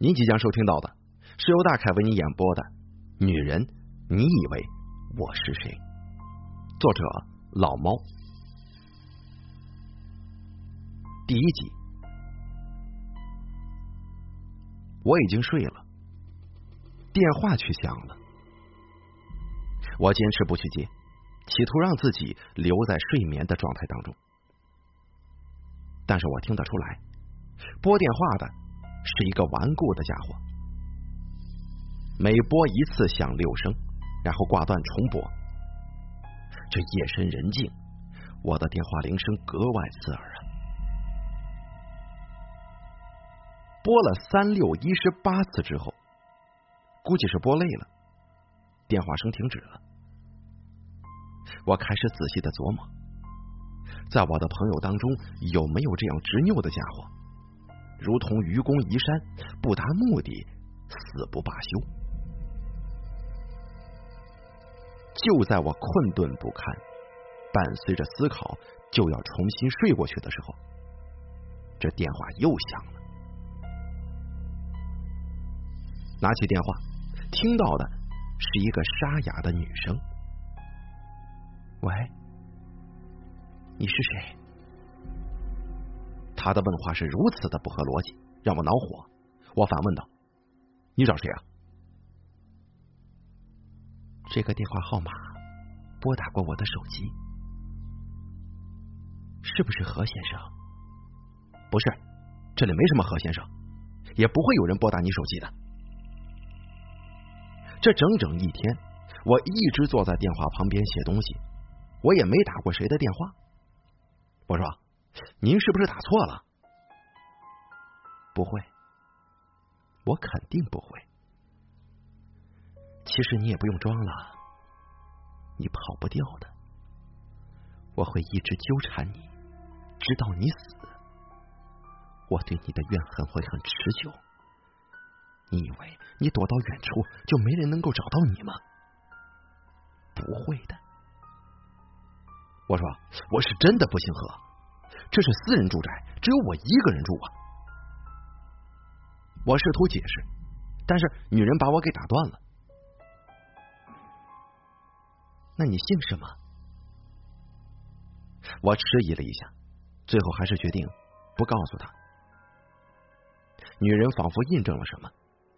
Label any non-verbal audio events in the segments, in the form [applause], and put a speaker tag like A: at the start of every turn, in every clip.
A: 您即将收听到的是由大凯为您演播的《女人，你以为我是谁》，作者老猫，第一集。我已经睡了，电话却响了，我坚持不去接，企图让自己留在睡眠的状态当中，但是我听得出来，拨电话的。是一个顽固的家伙，每拨一次响六声，然后挂断重拨。这夜深人静，我的电话铃声格外刺耳啊！拨了三六一十八次之后，估计是拨累了，电话声停止了。我开始仔细的琢磨，在我的朋友当中有没有这样执拗的家伙？如同愚公移山，不达目的死不罢休。就在我困顿不堪，伴随着思考就要重新睡过去的时候，这电话又响了。拿起电话，听到的是一个沙哑的女声：“喂，你是谁？”他的问话是如此的不合逻辑，让我恼火。我反问道：“你找谁啊？”这个电话号码拨打过我的手机，是不是何先生？不是，这里没什么何先生，也不会有人拨打你手机的。这整整一天，我一直坐在电话旁边写东西，我也没打过谁的电话。我说。您是不是打错了？不会，我肯定不会。其实你也不用装了，你跑不掉的。我会一直纠缠你，直到你死。我对你的怨恨会很持久。你以为你躲到远处就没人能够找到你吗？不会的。我说，我是真的不姓何。这是私人住宅，只有我一个人住啊！我试图解释，但是女人把我给打断了。那你姓什么？我迟疑了一下，最后还是决定不告诉她。女人仿佛印证了什么，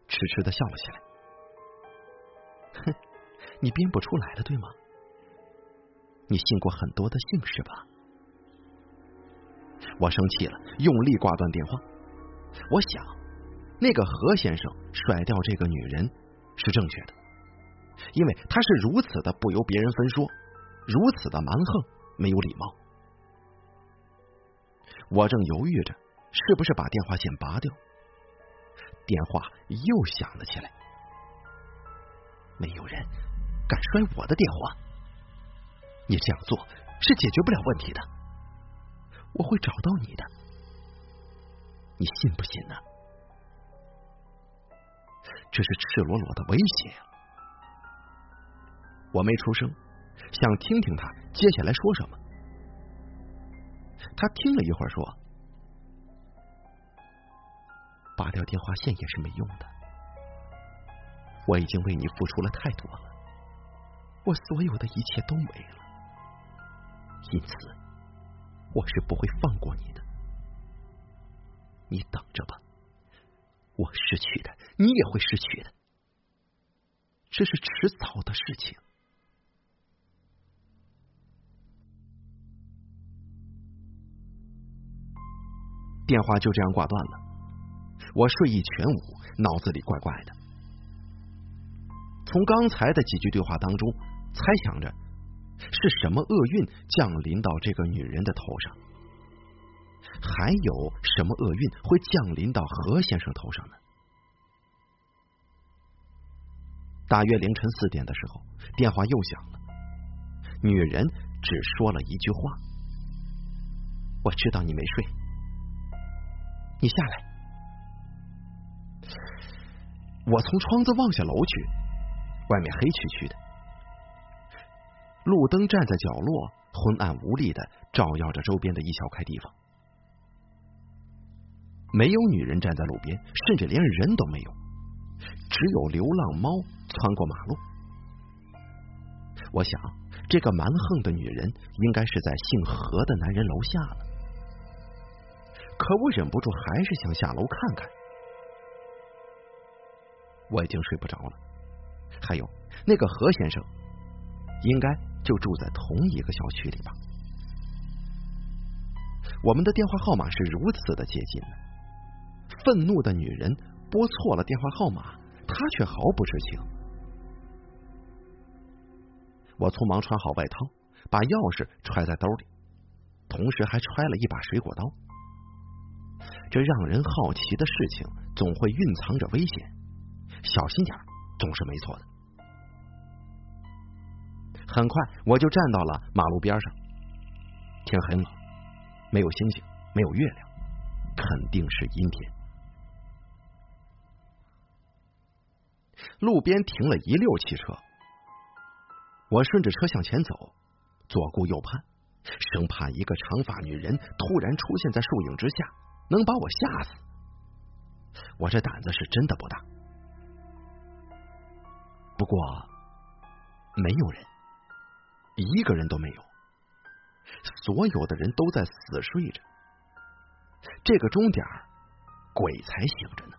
A: 痴痴的笑了起来。哼，你编不出来了，对吗？你信过很多的姓氏吧？我生气了，用力挂断电话。我想，那个何先生甩掉这个女人是正确的，因为他是如此的不由别人分说，如此的蛮横，没有礼貌。我正犹豫着是不是把电话线拔掉，电话又响了起来。没有人敢摔我的电话，你这样做是解决不了问题的。我会找到你的，你信不信呢？这是赤裸裸的威胁。我没出声，想听听他接下来说什么。他听了一会儿，说：“拔掉电话线也是没用的。我已经为你付出了太多了，我所有的一切都没了，因此。”我是不会放过你的，你等着吧。我失去的，你也会失去的，这是迟早的事情。电话就这样挂断了，我睡意全无，脑子里怪怪的。从刚才的几句对话当中，猜想着。是什么厄运降临到这个女人的头上？还有什么厄运会降临到何先生头上呢？大约凌晨四点的时候，电话又响了。女人只说了一句话：“我知道你没睡，你下来。”我从窗子望下楼去，外面黑黢黢的。路灯站在角落，昏暗无力的照耀着周边的一小块地方。没有女人站在路边，甚至连人都没有，只有流浪猫窜过马路。我想，这个蛮横的女人应该是在姓何的男人楼下了。可我忍不住还是想下楼看看。我已经睡不着了。还有那个何先生，应该就住在同一个小区里吧？我们的电话号码是如此的接近。愤怒的女人拨错了电话号码，她却毫不知情。我匆忙穿好外套，把钥匙揣在兜里，同时还揣了一把水果刀。这让人好奇的事情，总会蕴藏着危险，小心点总是没错的。很快，我就站到了马路边上。天很冷，没有星星，没有月亮，肯定是阴天。路边停了一溜汽车，我顺着车向前走，左顾右盼，生怕一个长发女人突然出现在树影之下，能把我吓死。我这胆子是真的不大。不过，没有人，一个人都没有，所有的人都在死睡着。这个钟点，鬼才醒着呢。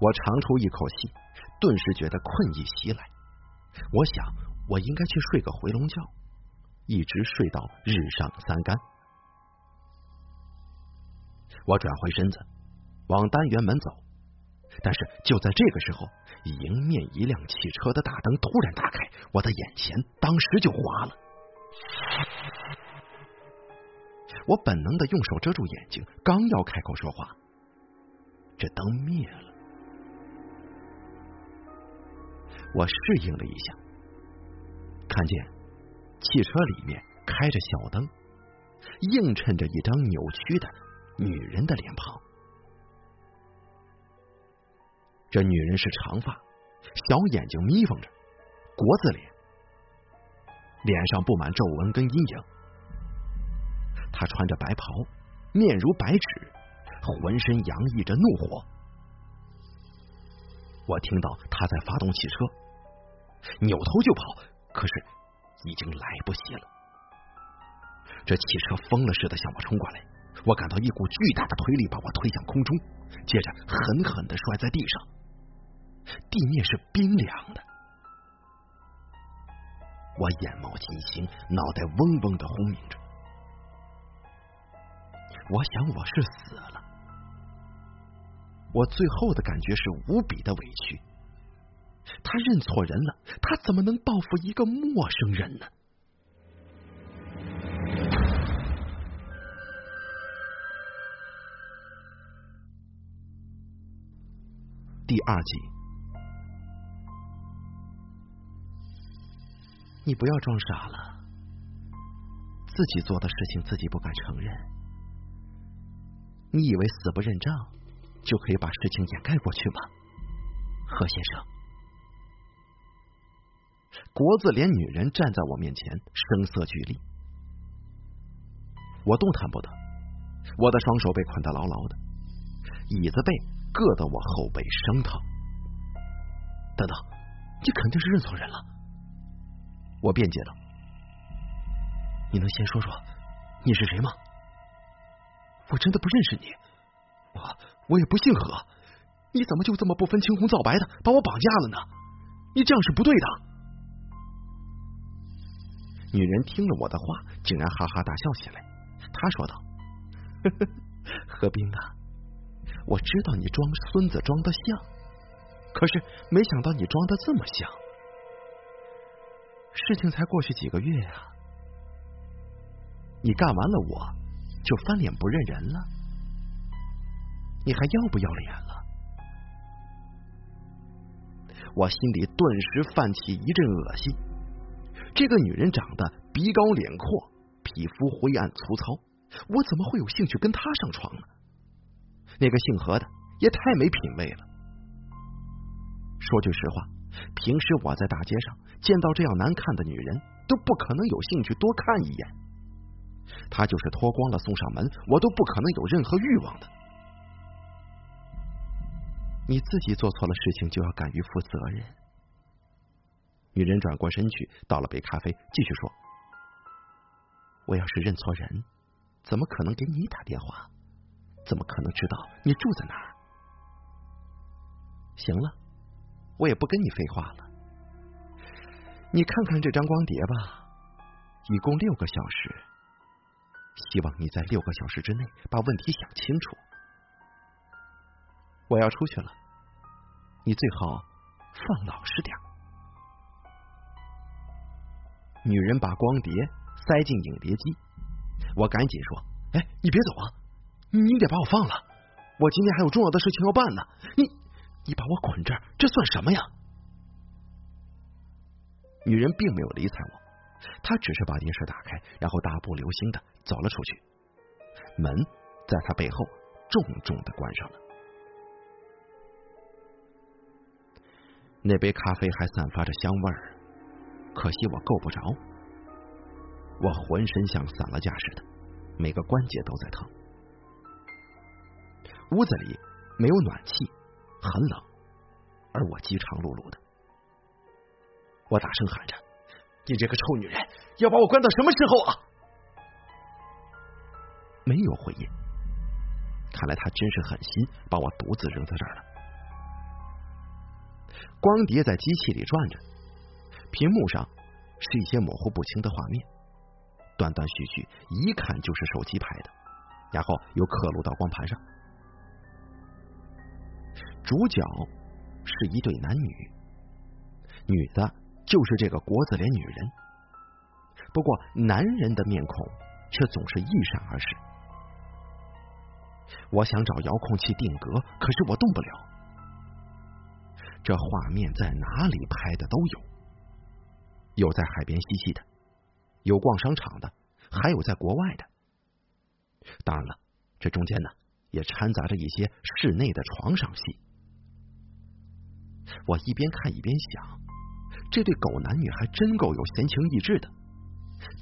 A: 我长出一口气，顿时觉得困意袭来。我想，我应该去睡个回笼觉，一直睡到日上三竿。我转回身子，往单元门走。但是就在这个时候，迎面一辆汽车的大灯突然打开，我的眼前当时就花了。我本能的用手遮住眼睛，刚要开口说话，这灯灭了。我适应了一下，看见汽车里面开着小灯，映衬着一张扭曲的女人的脸庞。这女人是长发，小眼睛眯缝着，国字脸，脸上布满皱纹跟阴影。她穿着白袍，面如白纸，浑身洋溢着怒火。我听到她在发动汽车。扭头就跑，可是已经来不及了。这汽车疯了似的向我冲过来，我感到一股巨大的推力把我推向空中，接着狠狠的摔在地上。地面是冰凉的，我眼冒金星，脑袋嗡嗡的轰鸣着。我想我是死了，我最后的感觉是无比的委屈。他认错人了，他怎么能报复一个陌生人呢？第二集，你不要装傻了，自己做的事情自己不敢承认，你以为死不认账就可以把事情掩盖过去吗，何先生？国字脸女人站在我面前，声色俱厉。我动弹不得，我的双手被捆得牢牢的，椅子背硌得我后背生疼。等等，你肯定是认错人了。我辩解道：“你能先说说你是谁吗？我真的不认识你，我我也不姓何，你怎么就这么不分青红皂白的把我绑架了呢？你这样是不对的。”女人听了我的话，竟然哈哈大笑起来。她说道：“呵呵何冰啊，我知道你装孙子装的像，可是没想到你装的这么像。事情才过去几个月呀，你干完了我就翻脸不认人了，你还要不要脸了？”我心里顿时泛起一阵恶心。这个女人长得鼻高脸阔，皮肤灰暗粗糙，我怎么会有兴趣跟她上床呢？那个姓何的也太没品位了。说句实话，平时我在大街上见到这样难看的女人，都不可能有兴趣多看一眼。她就是脱光了送上门，我都不可能有任何欲望的。你自己做错了事情，就要敢于负责任。女人转过身去，倒了杯咖啡，继续说：“我要是认错人，怎么可能给你打电话？怎么可能知道你住在哪儿？”行了，我也不跟你废话了。你看看这张光碟吧，一共六个小时。希望你在六个小时之内把问题想清楚。我要出去了，你最好放老实点。女人把光碟塞进影碟机，我赶紧说：“哎，你别走啊！你得把我放了，我今天还有重要的事情要办呢。你，你把我捆这儿，这算什么呀？”女人并没有理睬我，她只是把电视打开，然后大步流星的走了出去，门在她背后重重的关上了。那杯咖啡还散发着香味儿，可惜我够不着。我浑身像散了架似的，每个关节都在疼。屋子里没有暖气，很冷，而我饥肠辘辘的。我大声喊着：“你这个臭女人，要把我关到什么时候啊？”没有回应。看来他真是狠心把我独自扔在这儿了。光碟在机器里转着，屏幕上是一些模糊不清的画面，断断续续，一看就是手机拍的，然后又刻录到光盘上。主角是一对男女，女的。就是这个国字脸女人，不过男人的面孔却总是一闪而逝。我想找遥控器定格，可是我动不了。这画面在哪里拍的都有，有在海边嬉戏的，有逛商场的，还有在国外的。当然了，这中间呢也掺杂着一些室内的床上戏。我一边看一边想。这对狗男女还真够有闲情逸致的，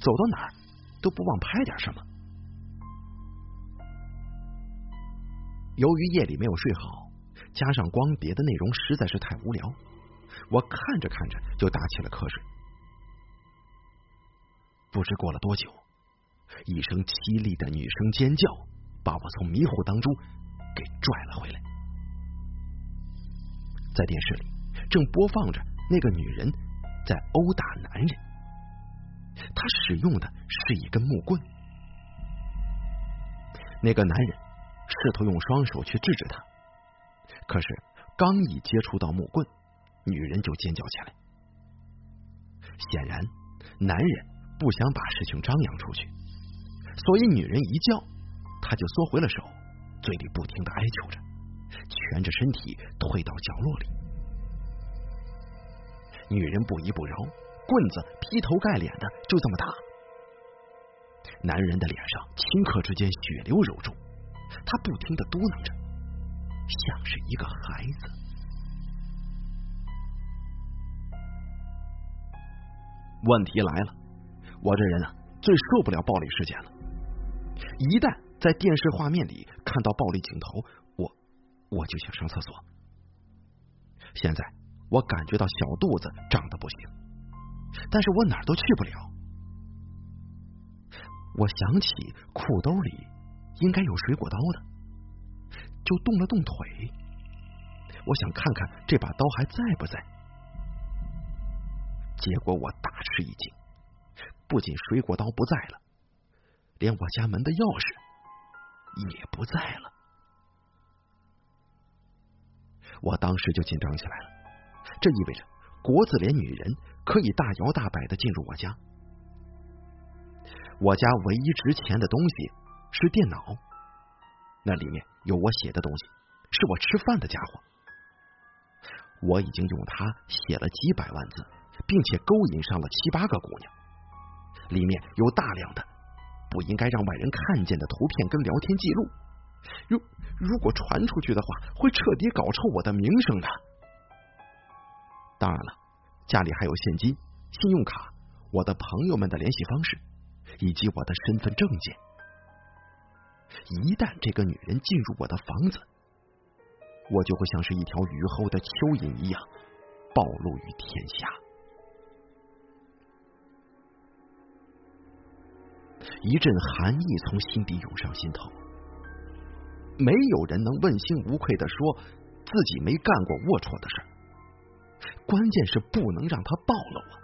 A: 走到哪儿都不忘拍点什么。由于夜里没有睡好，加上光碟的内容实在是太无聊，我看着看着就打起了瞌睡。不知过了多久，一声凄厉的女声尖叫把我从迷糊当中给拽了回来。在电视里正播放着。那个女人在殴打男人，她使用的是一根木棍。那个男人试图用双手去制止他，可是刚一接触到木棍，女人就尖叫起来。显然，男人不想把事情张扬出去，所以女人一叫，他就缩回了手，嘴里不停的哀求着，蜷着身体退到角落里。女人不依不饶，棍子劈头盖脸的就这么打。男人的脸上顷刻之间血流如注，他不停的嘟囔着，像是一个孩子。问题来了，我这人啊最受不了暴力事件了。一旦在电视画面里看到暴力镜头，我就想上厕所。现在。我感觉到小肚子胀的不行，但是我哪儿都去不了。我想起裤兜里应该有水果刀的，就动了动腿。我想看看这把刀还在不在。结果我大吃一惊，不仅水果刀不在了，连我家门的钥匙也不在了。我当时就紧张起来了。这意味着国字脸女人可以大摇大摆的进入我家。我家唯一值钱的东西是电脑，那里面有我写的东西，是我吃饭的家伙。我已经用它写了几百万字，并且勾引上了七八个姑娘，里面有大量的不应该让外人看见的图片跟聊天记录。如如果传出去的话，会彻底搞臭我的名声的。当然了，家里还有现金、信用卡，我的朋友们的联系方式，以及我的身份证件。一旦这个女人进入我的房子，我就会像是一条雨后的蚯蚓一样暴露于天下。一阵寒意从心底涌上心头。没有人能问心无愧的说自己没干过龌龊的事儿关键是不能让他暴露啊！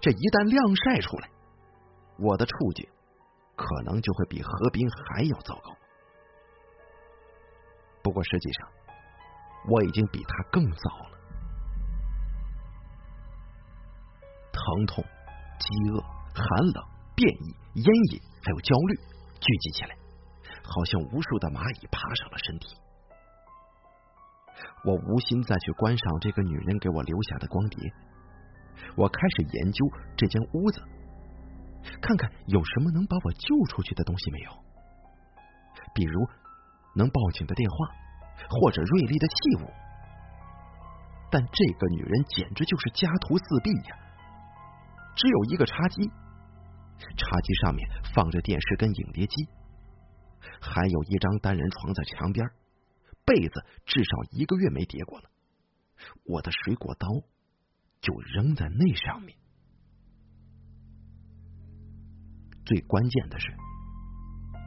A: 这一旦晾晒出来，我的处境可能就会比何冰还要糟糕。不过实际上，我已经比他更糟了。疼痛、饥饿、寒冷、变异、烟瘾，还有焦虑聚集起来。好像无数的蚂蚁爬上了身体，我无心再去观赏这个女人给我留下的光碟。我开始研究这间屋子，看看有什么能把我救出去的东西没有，比如能报警的电话，或者锐利的器物。但这个女人简直就是家徒四壁呀！只有一个茶几，茶几上面放着电视跟影碟机。还有一张单人床在墙边，被子至少一个月没叠过了。我的水果刀就扔在那上面。最关键的是，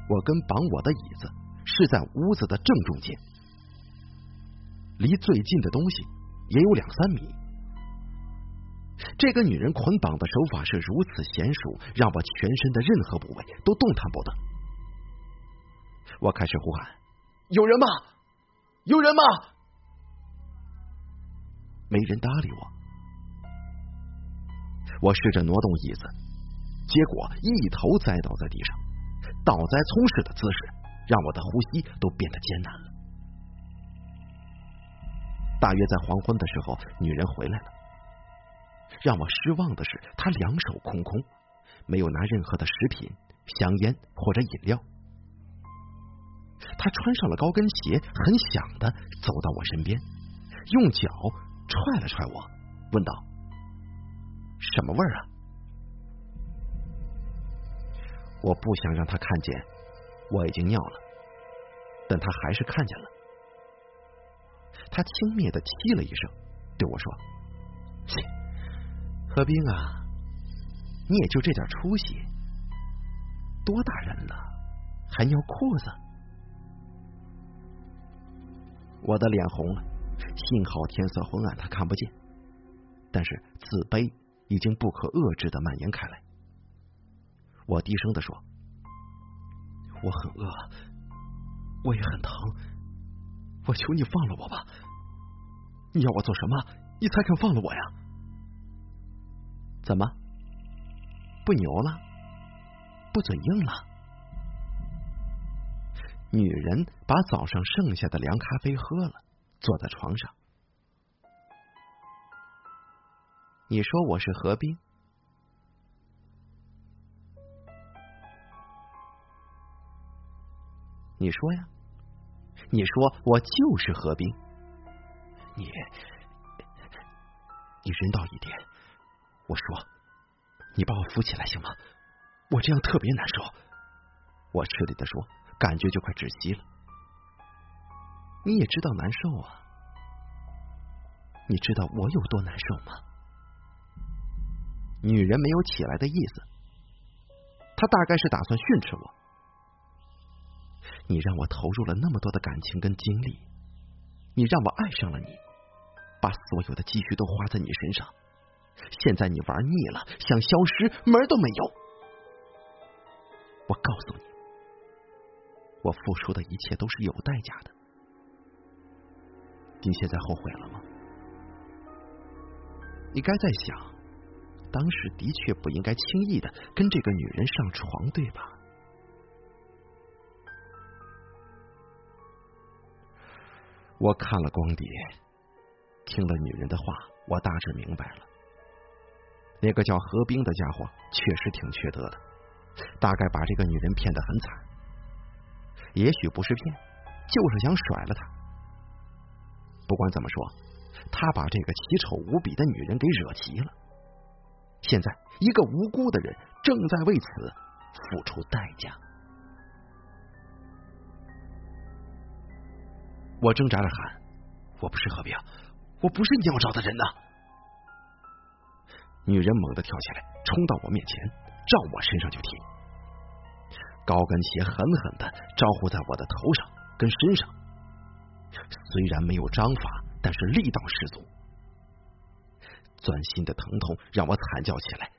A: 我跟绑我的椅子是在屋子的正中间，离最近的东西也有两三米。这个女人捆绑的手法是如此娴熟，让我全身的任何部位都动弹不得。我开始呼喊：“有人吗？有人吗？”没人搭理我。我试着挪动椅子，结果一头栽倒在地上，倒栽葱似的姿势让我的呼吸都变得艰难了。大约在黄昏的时候，女人回来了。让我失望的是，她两手空空，没有拿任何的食品、香烟或者饮料。他穿上了高跟鞋，很响的走到我身边，用脚踹了踹我，问道：“什么味儿啊？”我不想让他看见我已经尿了，但他还是看见了。他轻蔑的气了一声，对我说：“，何冰啊，你也就这点出息，多大人了还尿裤子？”我的脸红了，幸好天色昏暗，他看不见。但是自卑已经不可遏制的蔓延开来。我低声的说：“我很饿，我也很疼，我求你放了我吧！你要我做什么，你才肯放了我呀？怎么，不牛了？不嘴硬了？”女人把早上剩下的凉咖啡喝了，坐在床上。你说我是何冰？你说呀？你说我就是何冰？你，你人道一点。我说，你把我扶起来行吗？我这样特别难受。我吃力的说。感觉就快窒息了，你也知道难受啊？你知道我有多难受吗？女人没有起来的意思，她大概是打算训斥我。你让我投入了那么多的感情跟精力，你让我爱上了你，把所有的积蓄都花在你身上，现在你玩腻了，想消失，门都没有。我告诉你。我付出的一切都是有代价的，你现在后悔了吗？你该在想，当时的确不应该轻易的跟这个女人上床，对吧？我看了光碟，听了女人的话，我大致明白了，那个叫何冰的家伙确实挺缺德的，大概把这个女人骗得很惨。也许不是骗，就是想甩了她。不管怎么说，他把这个奇丑无比的女人给惹急了。现在，一个无辜的人正在为此付出代价。我挣扎着喊：“我不是何冰，我不是你要找的人呐！”女人猛地跳起来，冲到我面前，照我身上就踢。高跟鞋狠狠的招呼在我的头上跟身上，虽然没有章法，但是力道十足。钻心的疼痛让我惨叫起来。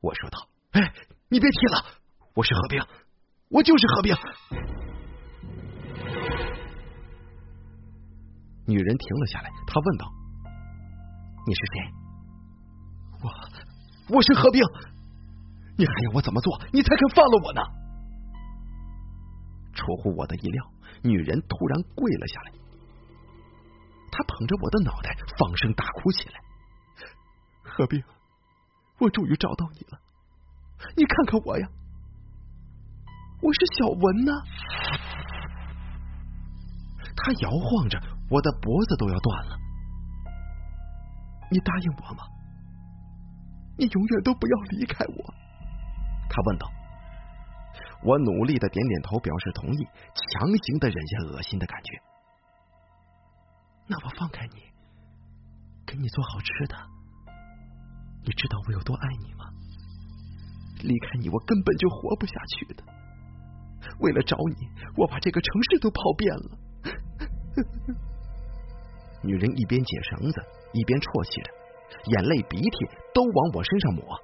A: 我说道：“哎，你别踢了，我是何冰，我就是何冰。”女人停了下来，她问道：“你是谁？”“我，我是何冰。”“你还要我怎么做，你才肯放了我呢？”出乎我的意料，女人突然跪了下来，她捧着我的脑袋，放声大哭起来。何冰，我终于找到你了，你看看我呀，我是小文呐。他摇晃着，我的脖子都要断了。你答应我吗？你永远都不要离开我。他问道。我努力的点点头，表示同意，强行的忍下恶心的感觉。那我放开你，给你做好吃的。你知道我有多爱你吗？离开你，我根本就活不下去的。为了找你，我把这个城市都跑遍了。[laughs] 女人一边解绳子，一边啜泣着，眼泪鼻涕都往我身上抹。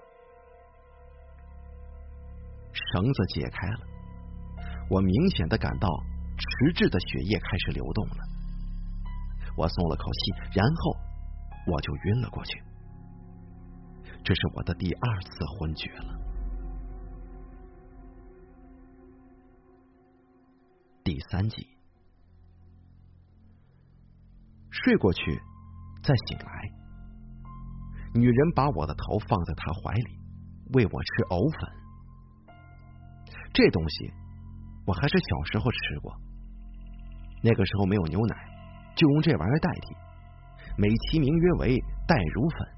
A: 绳子解开了，我明显的感到迟滞的血液开始流动了。我松了口气，然后我就晕了过去。这是我的第二次昏厥了。第三集。睡过去，再醒来，女人把我的头放在她怀里，喂我吃藕粉。这东西我还是小时候吃过，那个时候没有牛奶，就用这玩意儿代替，美其名曰为代乳粉。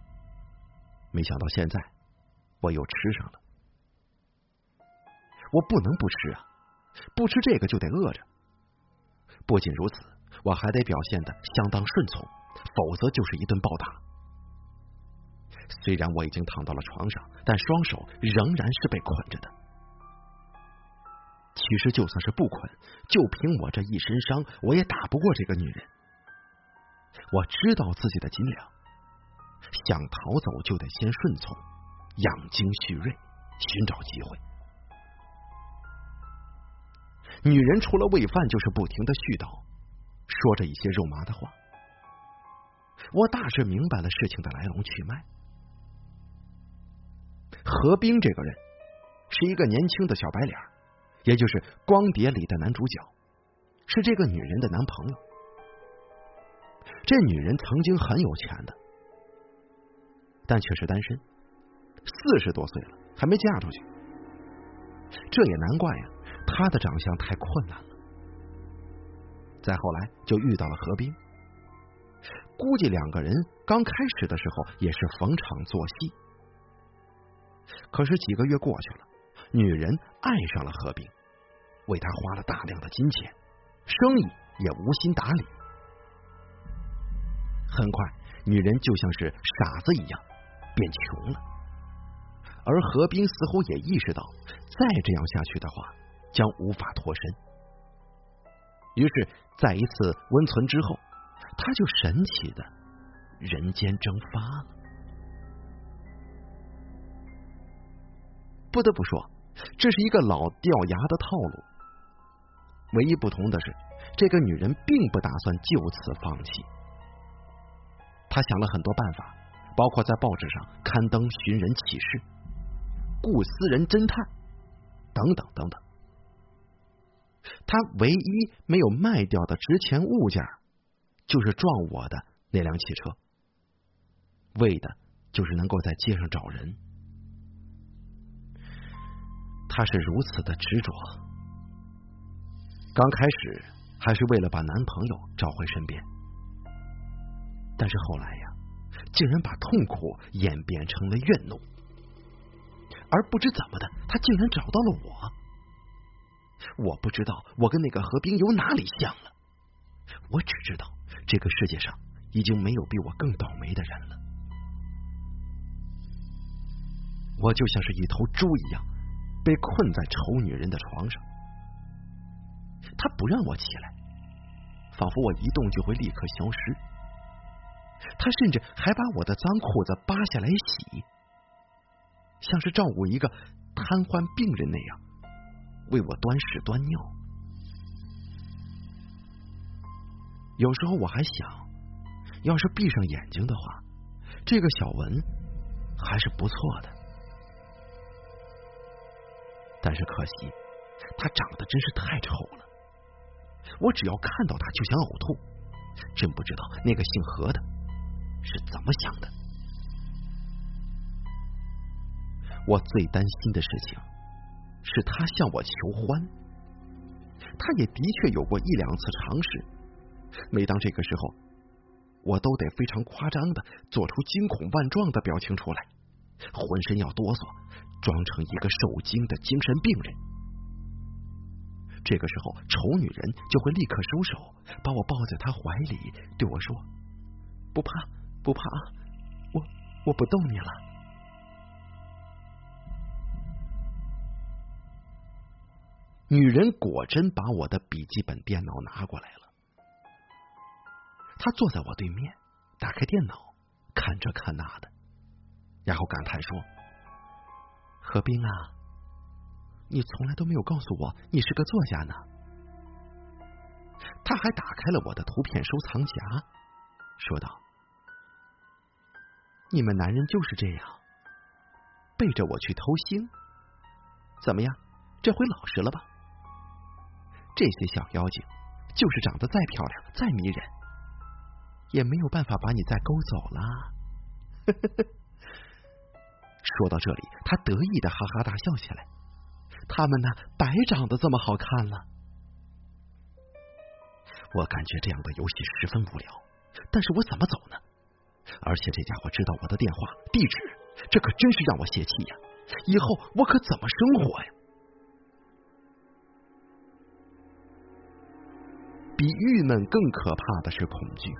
A: 没想到现在我又吃上了，我不能不吃啊！不吃这个就得饿着。不仅如此。我还得表现的相当顺从，否则就是一顿暴打。虽然我已经躺到了床上，但双手仍然是被捆着的。其实就算是不捆，就凭我这一身伤，我也打不过这个女人。我知道自己的斤两，想逃走就得先顺从，养精蓄锐，寻找机会。女人除了喂饭，就是不停的絮叨。说着一些肉麻的话，我大致明白了事情的来龙去脉。何冰这个人是一个年轻的小白脸，也就是《光碟》里的男主角，是这个女人的男朋友。这女人曾经很有钱的，但却是单身，四十多岁了还没嫁出去。这也难怪呀，她的长相太困难了。再后来就遇到了何冰，估计两个人刚开始的时候也是逢场作戏。可是几个月过去了，女人爱上了何冰，为他花了大量的金钱，生意也无心打理。很快，女人就像是傻子一样变穷了，而何冰似乎也意识到，再这样下去的话，将无法脱身。于是，在一次温存之后，他就神奇的人间蒸发了。不得不说，这是一个老掉牙的套路。唯一不同的是，这个女人并不打算就此放弃。她想了很多办法，包括在报纸上刊登寻人启事、雇私人侦探等等等等。她唯一没有卖掉的值钱物件，就是撞我的那辆汽车，为的就是能够在街上找人。他是如此的执着，刚开始还是为了把男朋友找回身边，但是后来呀，竟然把痛苦演变成了怨怒，而不知怎么的，他竟然找到了我。我不知道我跟那个何冰有哪里像了，我只知道这个世界上已经没有比我更倒霉的人了。我就像是一头猪一样，被困在丑女人的床上。他不让我起来，仿佛我一动就会立刻消失。他甚至还把我的脏裤子扒下来洗，像是照顾一个瘫痪病人那样，为我端屎端尿。有时候我还想，要是闭上眼睛的话，这个小文还是不错的。但是可惜，他长得真是太丑了。我只要看到他就想呕吐，真不知道那个姓何的是怎么想的。我最担心的事情是他向我求欢，他也的确有过一两次尝试。每当这个时候，我都得非常夸张的做出惊恐万状的表情出来，浑身要哆嗦。装成一个受惊的精神病人，这个时候丑女人就会立刻收手，把我抱在她怀里，对我说：“不怕，不怕，我我不动你了。”女人果真把我的笔记本电脑拿过来了，她坐在我对面，打开电脑，看这看那的，然后感叹说。何冰啊，你从来都没有告诉我你是个作家呢。他还打开了我的图片收藏夹，说道：“你们男人就是这样，背着我去偷腥。怎么样，这回老实了吧？这些小妖精，就是长得再漂亮、再迷人，也没有办法把你再勾走了。”。[laughs] 说到这里，他得意的哈哈大笑起来。他们呢，白长得这么好看了。我感觉这样的游戏十分无聊，但是我怎么走呢？而且这家伙知道我的电话地址，这可真是让我泄气呀！以后我可怎么生活呀？比郁闷更可怕的是恐惧，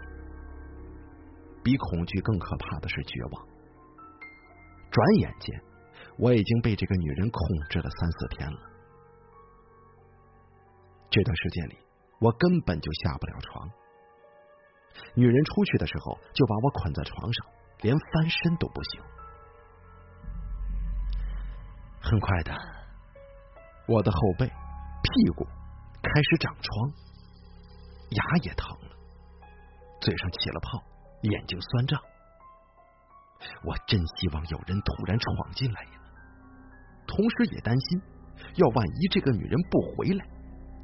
A: 比恐惧更可怕的是绝望。转眼间，我已经被这个女人控制了三四天了。这段时间里，我根本就下不了床。女人出去的时候，就把我捆在床上，连翻身都不行。很快的，我的后背、屁股开始长疮，牙也疼了，嘴上起了泡，眼睛酸胀。我真希望有人突然闯进来呀，同时也担心，要万一这个女人不回来，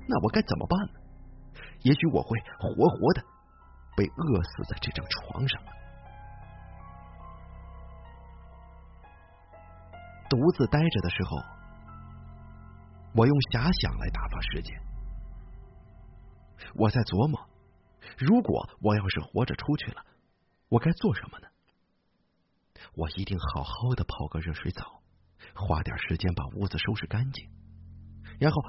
A: 那我该怎么办呢？也许我会活活的被饿死在这张床上了。独自待着的时候，我用遐想来打发时间。我在琢磨，如果我要是活着出去了，我该做什么呢？我一定好好的泡个热水澡，花点时间把屋子收拾干净，然后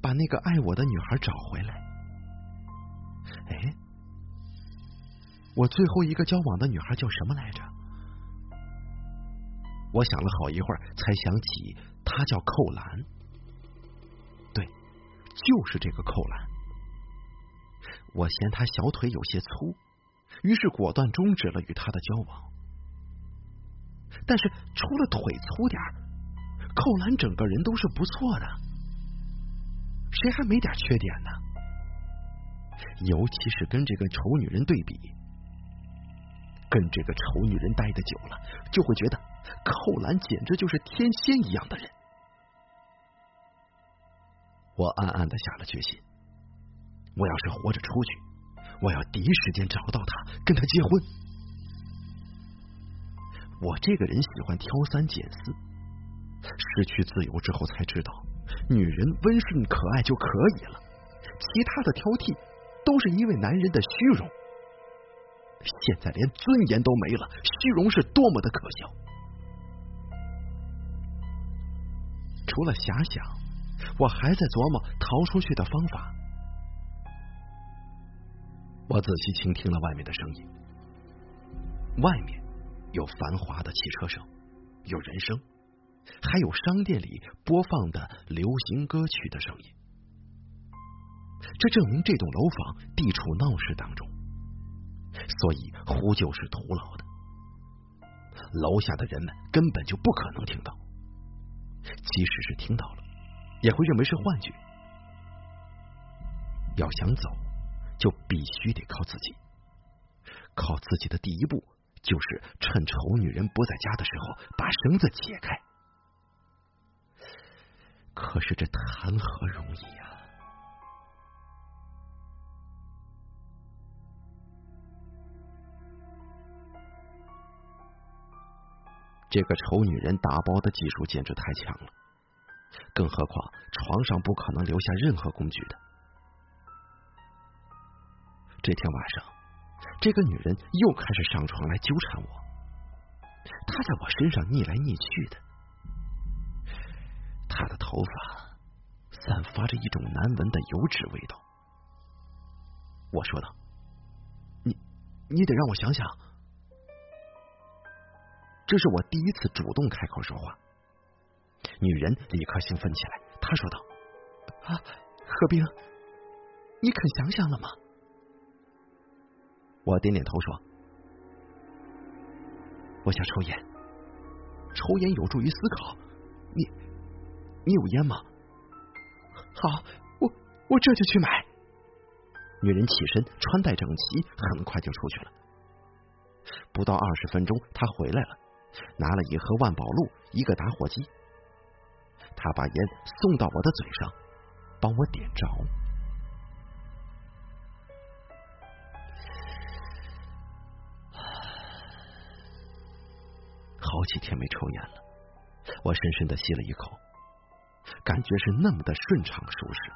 A: 把那个爱我的女孩找回来。哎，我最后一个交往的女孩叫什么来着？我想了好一会儿，才想起她叫寇兰。对，就是这个寇兰。我嫌她小腿有些粗，于是果断终止了与她的交往。但是除了腿粗点寇兰整个人都是不错的，谁还没点缺点呢？尤其是跟这个丑女人对比，跟这个丑女人待的久了，就会觉得寇兰简直就是天仙一样的人。我暗暗的下了决心，我要是活着出去，我要第一时间找到她，跟她结婚。我这个人喜欢挑三拣四，失去自由之后才知道，女人温顺可爱就可以了，其他的挑剔都是因为男人的虚荣。现在连尊严都没了，虚荣是多么的可笑！除了遐想，我还在琢磨逃出去的方法。我仔细倾听了外面的声音，外面有繁华的汽车声，有人声，还有商店里播放的流行歌曲的声音。这证明这栋楼房地处闹市当中，所以呼救是徒劳的。楼下的人们根本就不可能听到，即使是听到了，也会认为是幻觉。要想走，就必须得靠自己。靠自己的第一步，就是趁丑女人不在家的时候，把绳子解开。可是这谈何容易呀！这个丑女人打包的技术简直太强了，更何况床上不可能留下任何工具的。这天晚上，这个女人又开始上床来纠缠我，她在我身上腻来腻去的，他的头发散发着一种难闻的油脂味道。我说道：“你，你得让我想想。”这是我第一次主动开口说话，女人立刻兴奋起来。她说道：“啊，何冰，你肯想想了吗？”我点点头说：“我想抽烟，抽烟有助于思考。你，你有烟吗？好，我我这就去买。”女人起身，穿戴整齐，很快就出去了。不到二十分钟，她回来了。拿了一盒万宝路，一个打火机，他把烟送到我的嘴上，帮我点着。好几天没抽烟了，我深深的吸了一口，感觉是那么的顺畅舒适，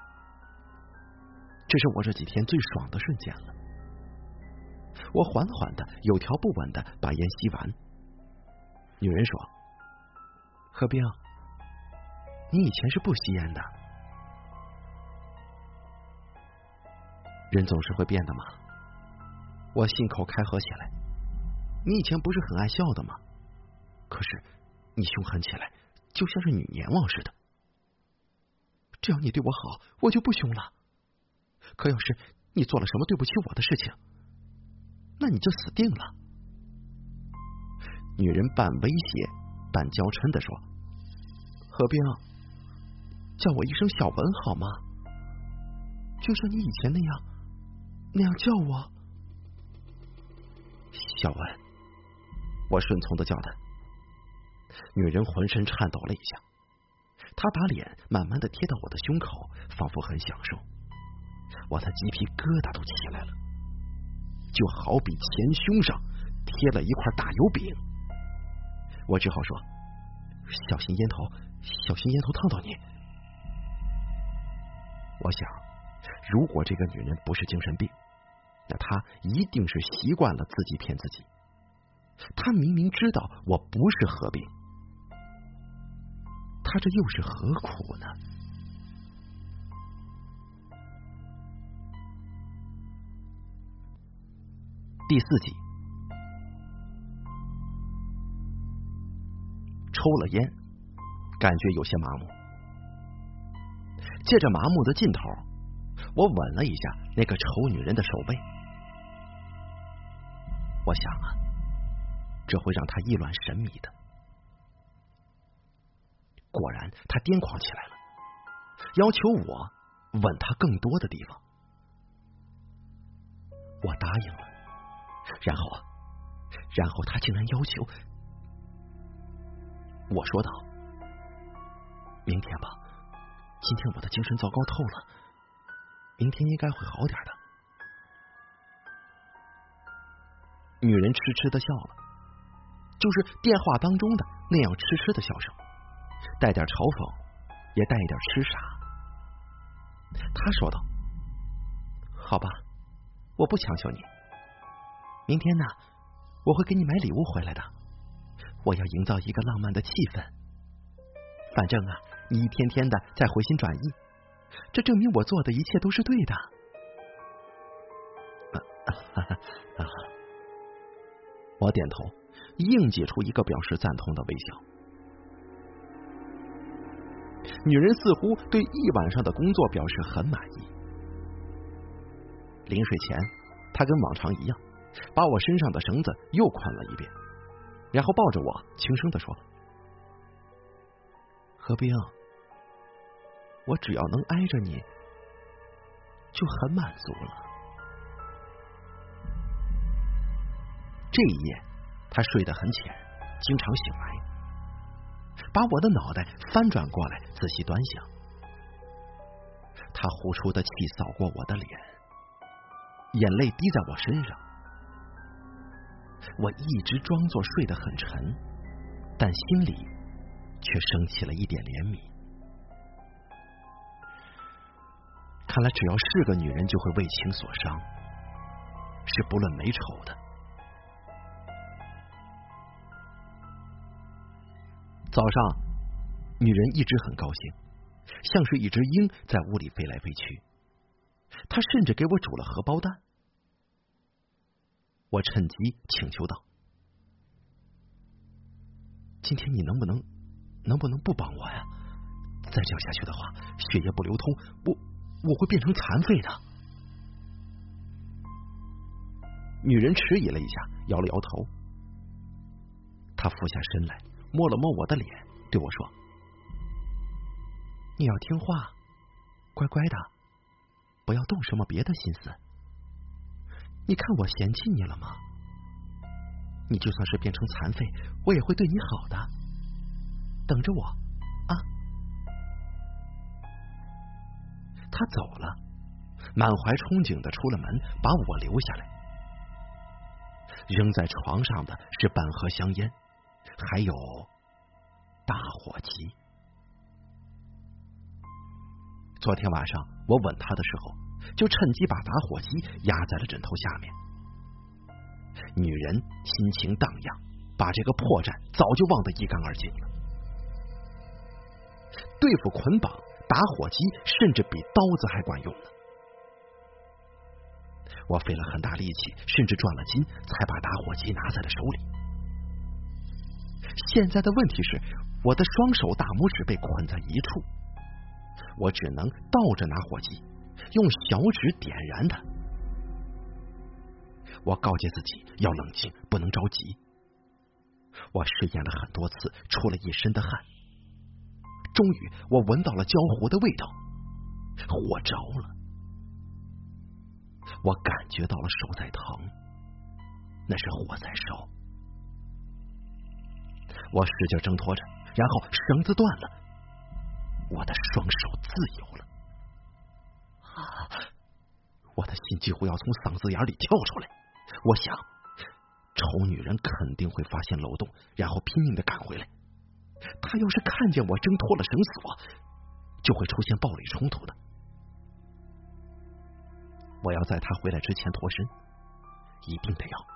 A: 这是我这几天最爽的瞬间了。我缓缓的、有条不紊的把烟吸完。女人说：“何冰，你以前是不吸烟的，人总是会变的嘛。我信口开河起来，你以前不是很爱笑的吗？可是你凶狠起来，就像是女阎王似的。只要你对我好，我就不凶了。可要是你做了什么对不起我的事情，那你就死定了。”女人半威胁半娇嗔的说：“何冰，叫我一声小文好吗？就像你以前那样，那样叫我。”小文，我顺从的叫他。女人浑身颤抖了一下，他把脸慢慢的贴到我的胸口，仿佛很享受。我的鸡皮疙瘩都起来了，就好比前胸上贴了一块大油饼。我只好说：“小心烟头，小心烟头烫到你。”我想，如果这个女人不是精神病，那她一定是习惯了自己骗自己。她明明知道我不是何病，她这又是何苦呢？第四集。抽了烟，感觉有些麻木。借着麻木的劲头，我吻了一下那个丑女人的手背。我想啊，这会让她意乱神迷的。果然，他癫狂起来了，要求我吻她更多的地方。我答应了，然后啊，然后他竟然要求。我说道：“明天吧，今天我的精神糟糕透了，明天应该会好点的。”女人痴痴的笑了，就是电话当中的那样痴痴的笑声，带点嘲讽，也带一点痴傻。他说道：“好吧，我不强求你。明天呢，我会给你买礼物回来的。”我要营造一个浪漫的气氛，反正啊，你一天天的在回心转意，这证明我做的一切都是对的。[laughs] 我点头，硬挤出一个表示赞同的微笑。女人似乎对一晚上的工作表示很满意。临睡前，她跟往常一样，把我身上的绳子又捆了一遍，然后抱着我轻声的说：“何冰，我只要能挨着你，就很满足了。”这一夜，他睡得很浅，经常醒来。把我的脑袋翻转过来，仔细端详。他呼出的气扫过我的脸，眼泪滴在我身上。我一直装作睡得很沉，但心里却升起了一点怜悯。看来，只要是个女人，就会为情所伤，是不论美丑的。早上，女人一直很高兴，像是一只鹰在屋里飞来飞去。她甚至给我煮了荷包蛋。我趁机请求道：“今天你能不能，能不能不帮我呀？再这样下去的话，血液不流通，我我会变成残废的。”女人迟疑了一下，摇了摇头。她俯下身来。摸了摸我的脸，对我说：“你要听话，乖乖的，不要动什么别的心思。你看我嫌弃你了吗？你就算是变成残废，我也会对你好的。等着我啊！”他走了，满怀憧憬的出了门，把我留下来。扔在床上的是半盒香烟。还有打火机。昨天晚上我吻他的时候，就趁机把打火机压在了枕头下面。女人心情荡漾，把这个破绽早就忘得一干二净了。对付捆绑，打火机甚至比刀子还管用呢。我费了很大力气，甚至转了筋，才把打火机拿在了手里。现在的问题是，我的双手大拇指被捆在一处，我只能倒着拿火机，用小指点燃它。我告诫自己要冷静，不能着急。我试验了很多次，出了一身的汗。终于，我闻到了焦糊的味道，火着了。我感觉到了手在疼，那是火在烧。我使劲挣脱着，然后绳子断了，我的双手自由了。啊！我的心几乎要从嗓子眼里跳出来。我想，丑女人肯定会发现漏洞，然后拼命的赶回来。她要是看见我挣脱了绳索，就会出现暴力冲突的。我要在她回来之前脱身，一定得要。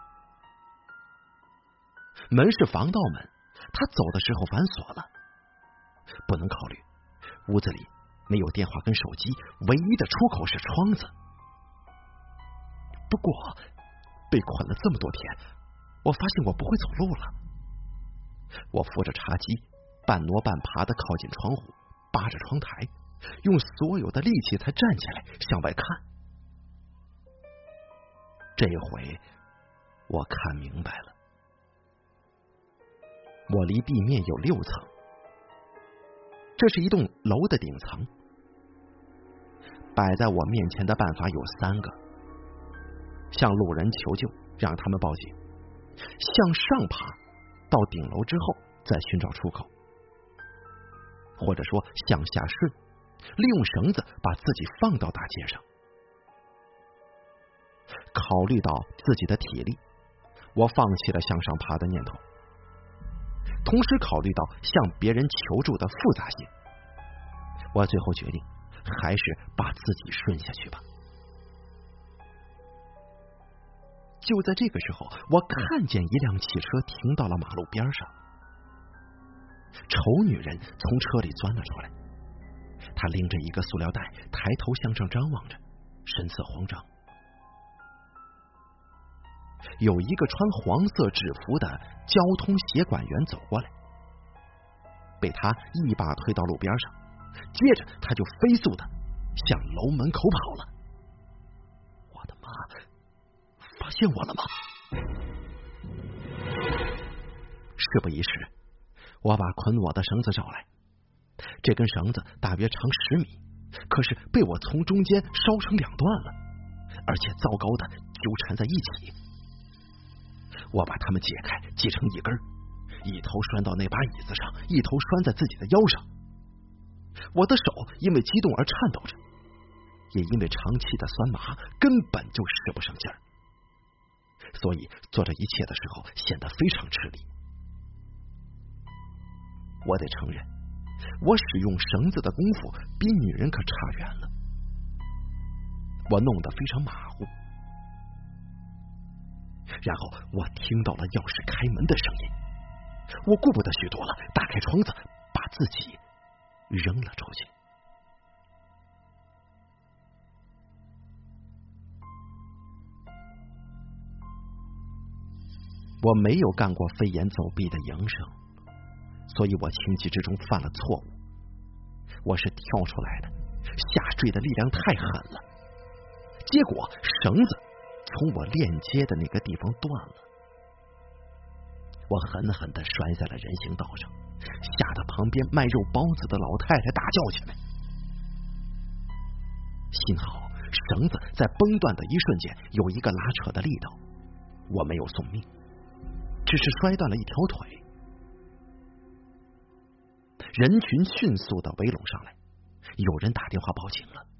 A: 门是防盗门。他走的时候反锁了，不能考虑。屋子里没有电话跟手机，唯一的出口是窗子。不过被捆了这么多天，我发现我不会走路了。我扶着茶几，半挪半爬的靠近窗户，扒着窗台，用所有的力气才站起来向外看。这回我看明白了。我离地面有六层，这是一栋楼的顶层。摆在我面前的办法有三个：向路人求救，让他们报警；向上爬到顶楼之后再寻找出口；或者说向下顺，利用绳子把自己放到大街上。考虑到自己的体力，我放弃了向上爬的念头。同时考虑到向别人求助的复杂性，我最后决定还是把自己顺下去吧。就在这个时候，我看见一辆汽车停到了马路边上，丑女人从车里钻了出来，她拎着一个塑料袋，抬头向上张望着，神色慌张。有一个穿黄色制服的交通协管员走过来，被他一把推到路边上，接着他就飞速的向楼门口跑了。我的妈！发现我了吗？事不宜迟，我把捆我的绳子找来。这根绳子大约长十米，可是被我从中间烧成两段了，而且糟糕的纠缠在一起。我把它们解开，系成一根，一头拴到那把椅子上，一头拴在自己的腰上。我的手因为激动而颤抖着，也因为长期的酸麻，根本就使不上劲儿，所以做这一切的时候显得非常吃力。我得承认，我使用绳子的功夫比女人可差远了，我弄得非常马虎。然后我听到了钥匙开门的声音，我顾不得许多了，打开窗子，把自己扔了出去。我没有干过飞檐走壁的营生，所以我情急之中犯了错误。我是跳出来的，下坠的力量太狠了，结果绳子。从我链接的那个地方断了，我狠狠的摔在了人行道上，吓得旁边卖肉包子的老太太大叫起来。幸好绳子在崩断的一瞬间有一个拉扯的力道，我没有送命，只是摔断了一条腿。人群迅速的围拢上来，有人打电话报警了。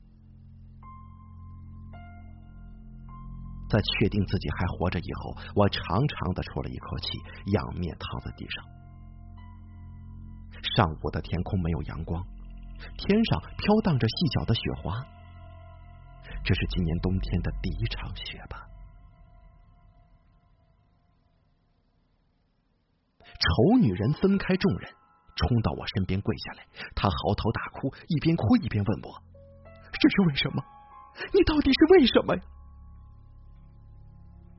A: 在确定自己还活着以后，我长长的出了一口气，仰面躺在地上。上午的天空没有阳光，天上飘荡着细小的雪花。这是今年冬天的第一场雪吧？丑女人分开众人，冲到我身边跪下来，她嚎啕大哭，一边哭一边问我：“这是为什么？你到底是为什么呀？”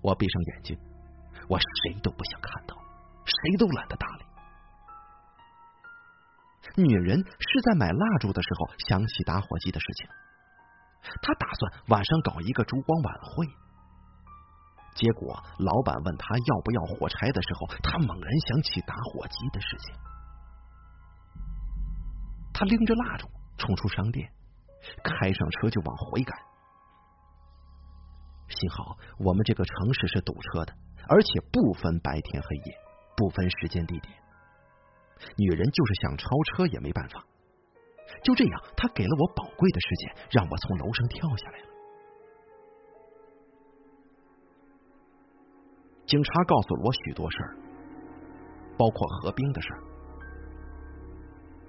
A: 我闭上眼睛，我谁都不想看到，谁都懒得搭理。女人是在买蜡烛的时候想起打火机的事情，她打算晚上搞一个烛光晚会。结果老板问她要不要火柴的时候，她猛然想起打火机的事情。她拎着蜡烛冲出商店，开上车就往回赶。幸好我们这个城市是堵车的，而且不分白天黑夜，不分时间地点。女人就是想超车也没办法。就这样，她给了我宝贵的时间，让我从楼上跳下来了。警察告诉了我许多事儿，包括何冰的事儿。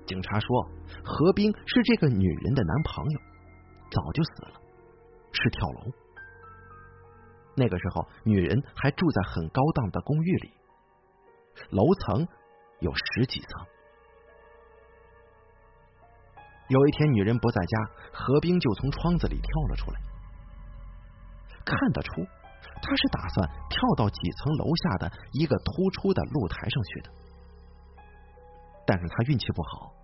A: 警察说，何冰是这个女人的男朋友，早就死了，是跳楼。那个时候，女人还住在很高档的公寓里，楼层有十几层。有一天，女人不在家，何冰就从窗子里跳了出来。看得出，他是打算跳到几层楼下的一个突出的露台上去的。但是他运气不好，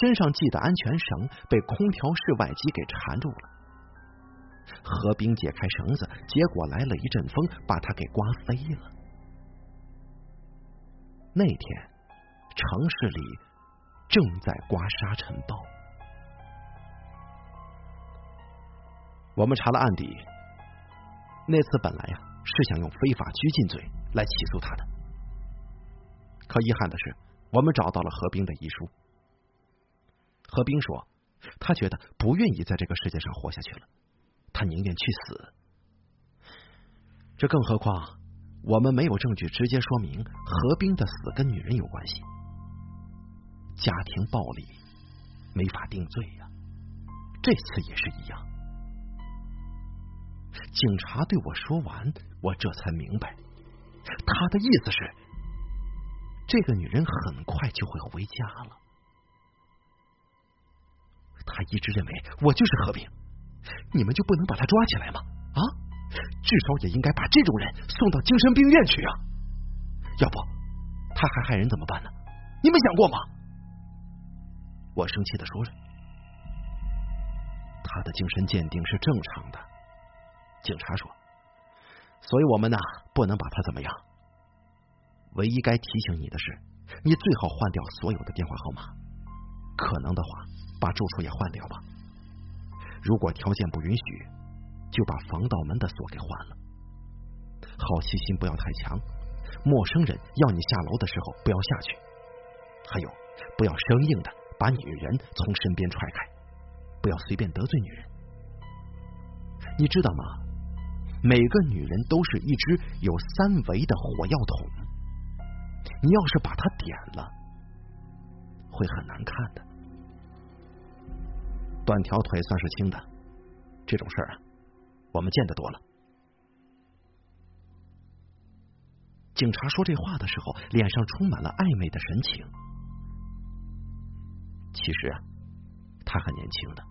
A: 身上系的安全绳被空调室外机给缠住了。何冰解开绳子，结果来了一阵风，把他给刮飞了。那天城市里正在刮沙尘暴。我们查了案底，那次本来呀是想用非法拘禁罪来起诉他的，可遗憾的是，我们找到了何冰的遗书。何冰说，他觉得不愿意在这个世界上活下去了。他宁愿去死。这更何况，我们没有证据直接说明何冰的死跟女人有关系。家庭暴力没法定罪呀，这次也是一样。警察对我说完，我这才明白，他的意思是，这个女人很快就会回家了。他一直认为我就是何冰，你们就不能把他抓起来吗？啊，至少也应该把这种人送到精神病院去啊！要不他还害人怎么办呢？你们想过吗？我生气的说着。他的精神鉴定是正常的，警察说，所以我们呢不能把他怎么样。唯一该提醒你的是，你最好换掉所有的电话号码，可能的话把住处也换掉吧。如果条件不允许，就把防盗门的锁给换了。好奇心不要太强，陌生人要你下楼的时候不要下去。还有，不要生硬的把女人从身边踹开。不要随便得罪女人，你知道吗？每个女人都是一只有三维的火药桶，你要是把它点了，会很难看的。断条腿算是轻的，这种事儿啊，我们见得多了。警察说这话的时候，脸上充满了暧昧的神情。其实啊。他很年轻的，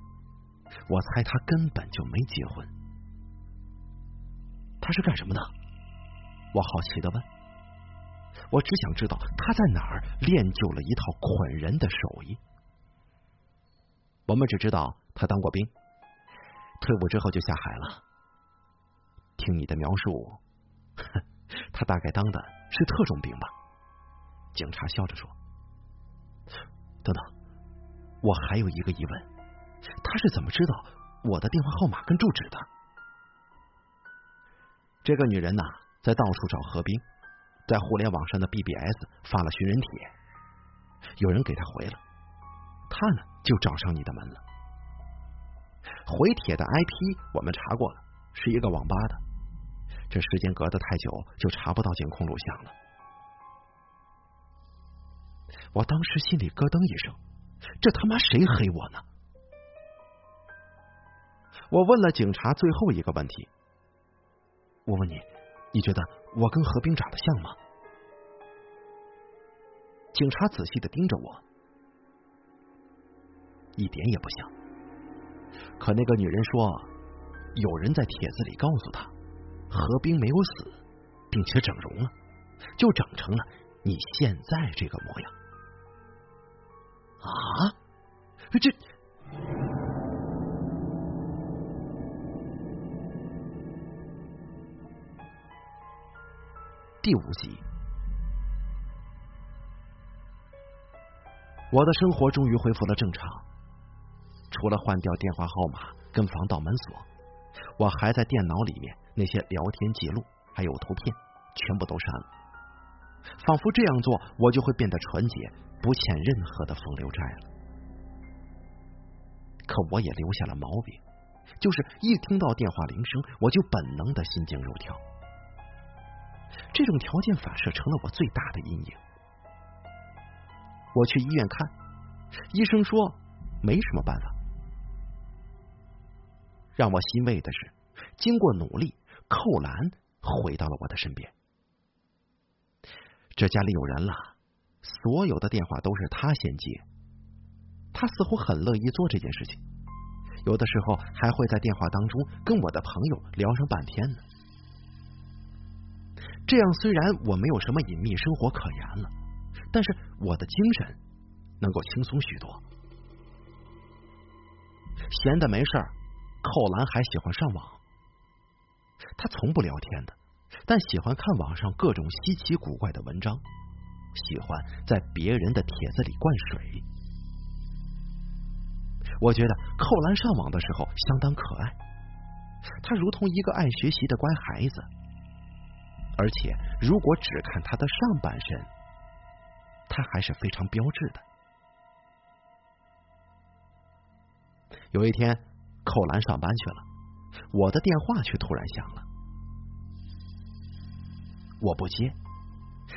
A: 我猜他根本就没结婚。他是干什么的？我好奇的问。我只想知道他在哪儿练就了一套捆人的手艺。我们只知道他当过兵，退伍之后就下海了。听你的描述，[laughs] 他大概当的是特种兵吧？警察笑着说。等等。我还有一个疑问，他是怎么知道我的电话号码跟住址的？这个女人呐，在到处找何冰，在互联网上的 BBS 发了寻人帖，有人给她回了，她呢就找上你的门了。回帖的 IP 我们查过了，是一个网吧的，这时间隔得太久，就查不到监控录像了。我当时心里咯噔一声。这他妈谁黑我呢？我问了警察最后一个问题。我问你，你觉得我跟何冰长得像吗？警察仔细的盯着我，一点也不像。可那个女人说，有人在帖子里告诉她，何冰没有死，并且整容了，就整成了你现在这个模样。啊！这第五集，我的生活终于恢复了正常。除了换掉电话号码跟防盗门锁，我还在电脑里面那些聊天记录还有图片全部都删了，仿佛这样做我就会变得纯洁。不欠任何的风流债了，可我也留下了毛病，就是一听到电话铃声，我就本能的心惊肉跳。这种条件反射成了我最大的阴影。我去医院看，医生说没什么办法。让我欣慰的是，经过努力，寇兰回到了我的身边。这家里有人了。所有的电话都是他先接，他似乎很乐意做这件事情，有的时候还会在电话当中跟我的朋友聊上半天呢。这样虽然我没有什么隐秘生活可言了，但是我的精神能够轻松许多。闲的没事儿，寇兰还喜欢上网，他从不聊天的，但喜欢看网上各种稀奇古怪的文章。喜欢在别人的帖子里灌水，我觉得寇兰上网的时候相当可爱，他如同一个爱学习的乖孩子，而且如果只看他的上半身，他还是非常标致的。有一天，寇兰上班去了，我的电话却突然响了，我不接。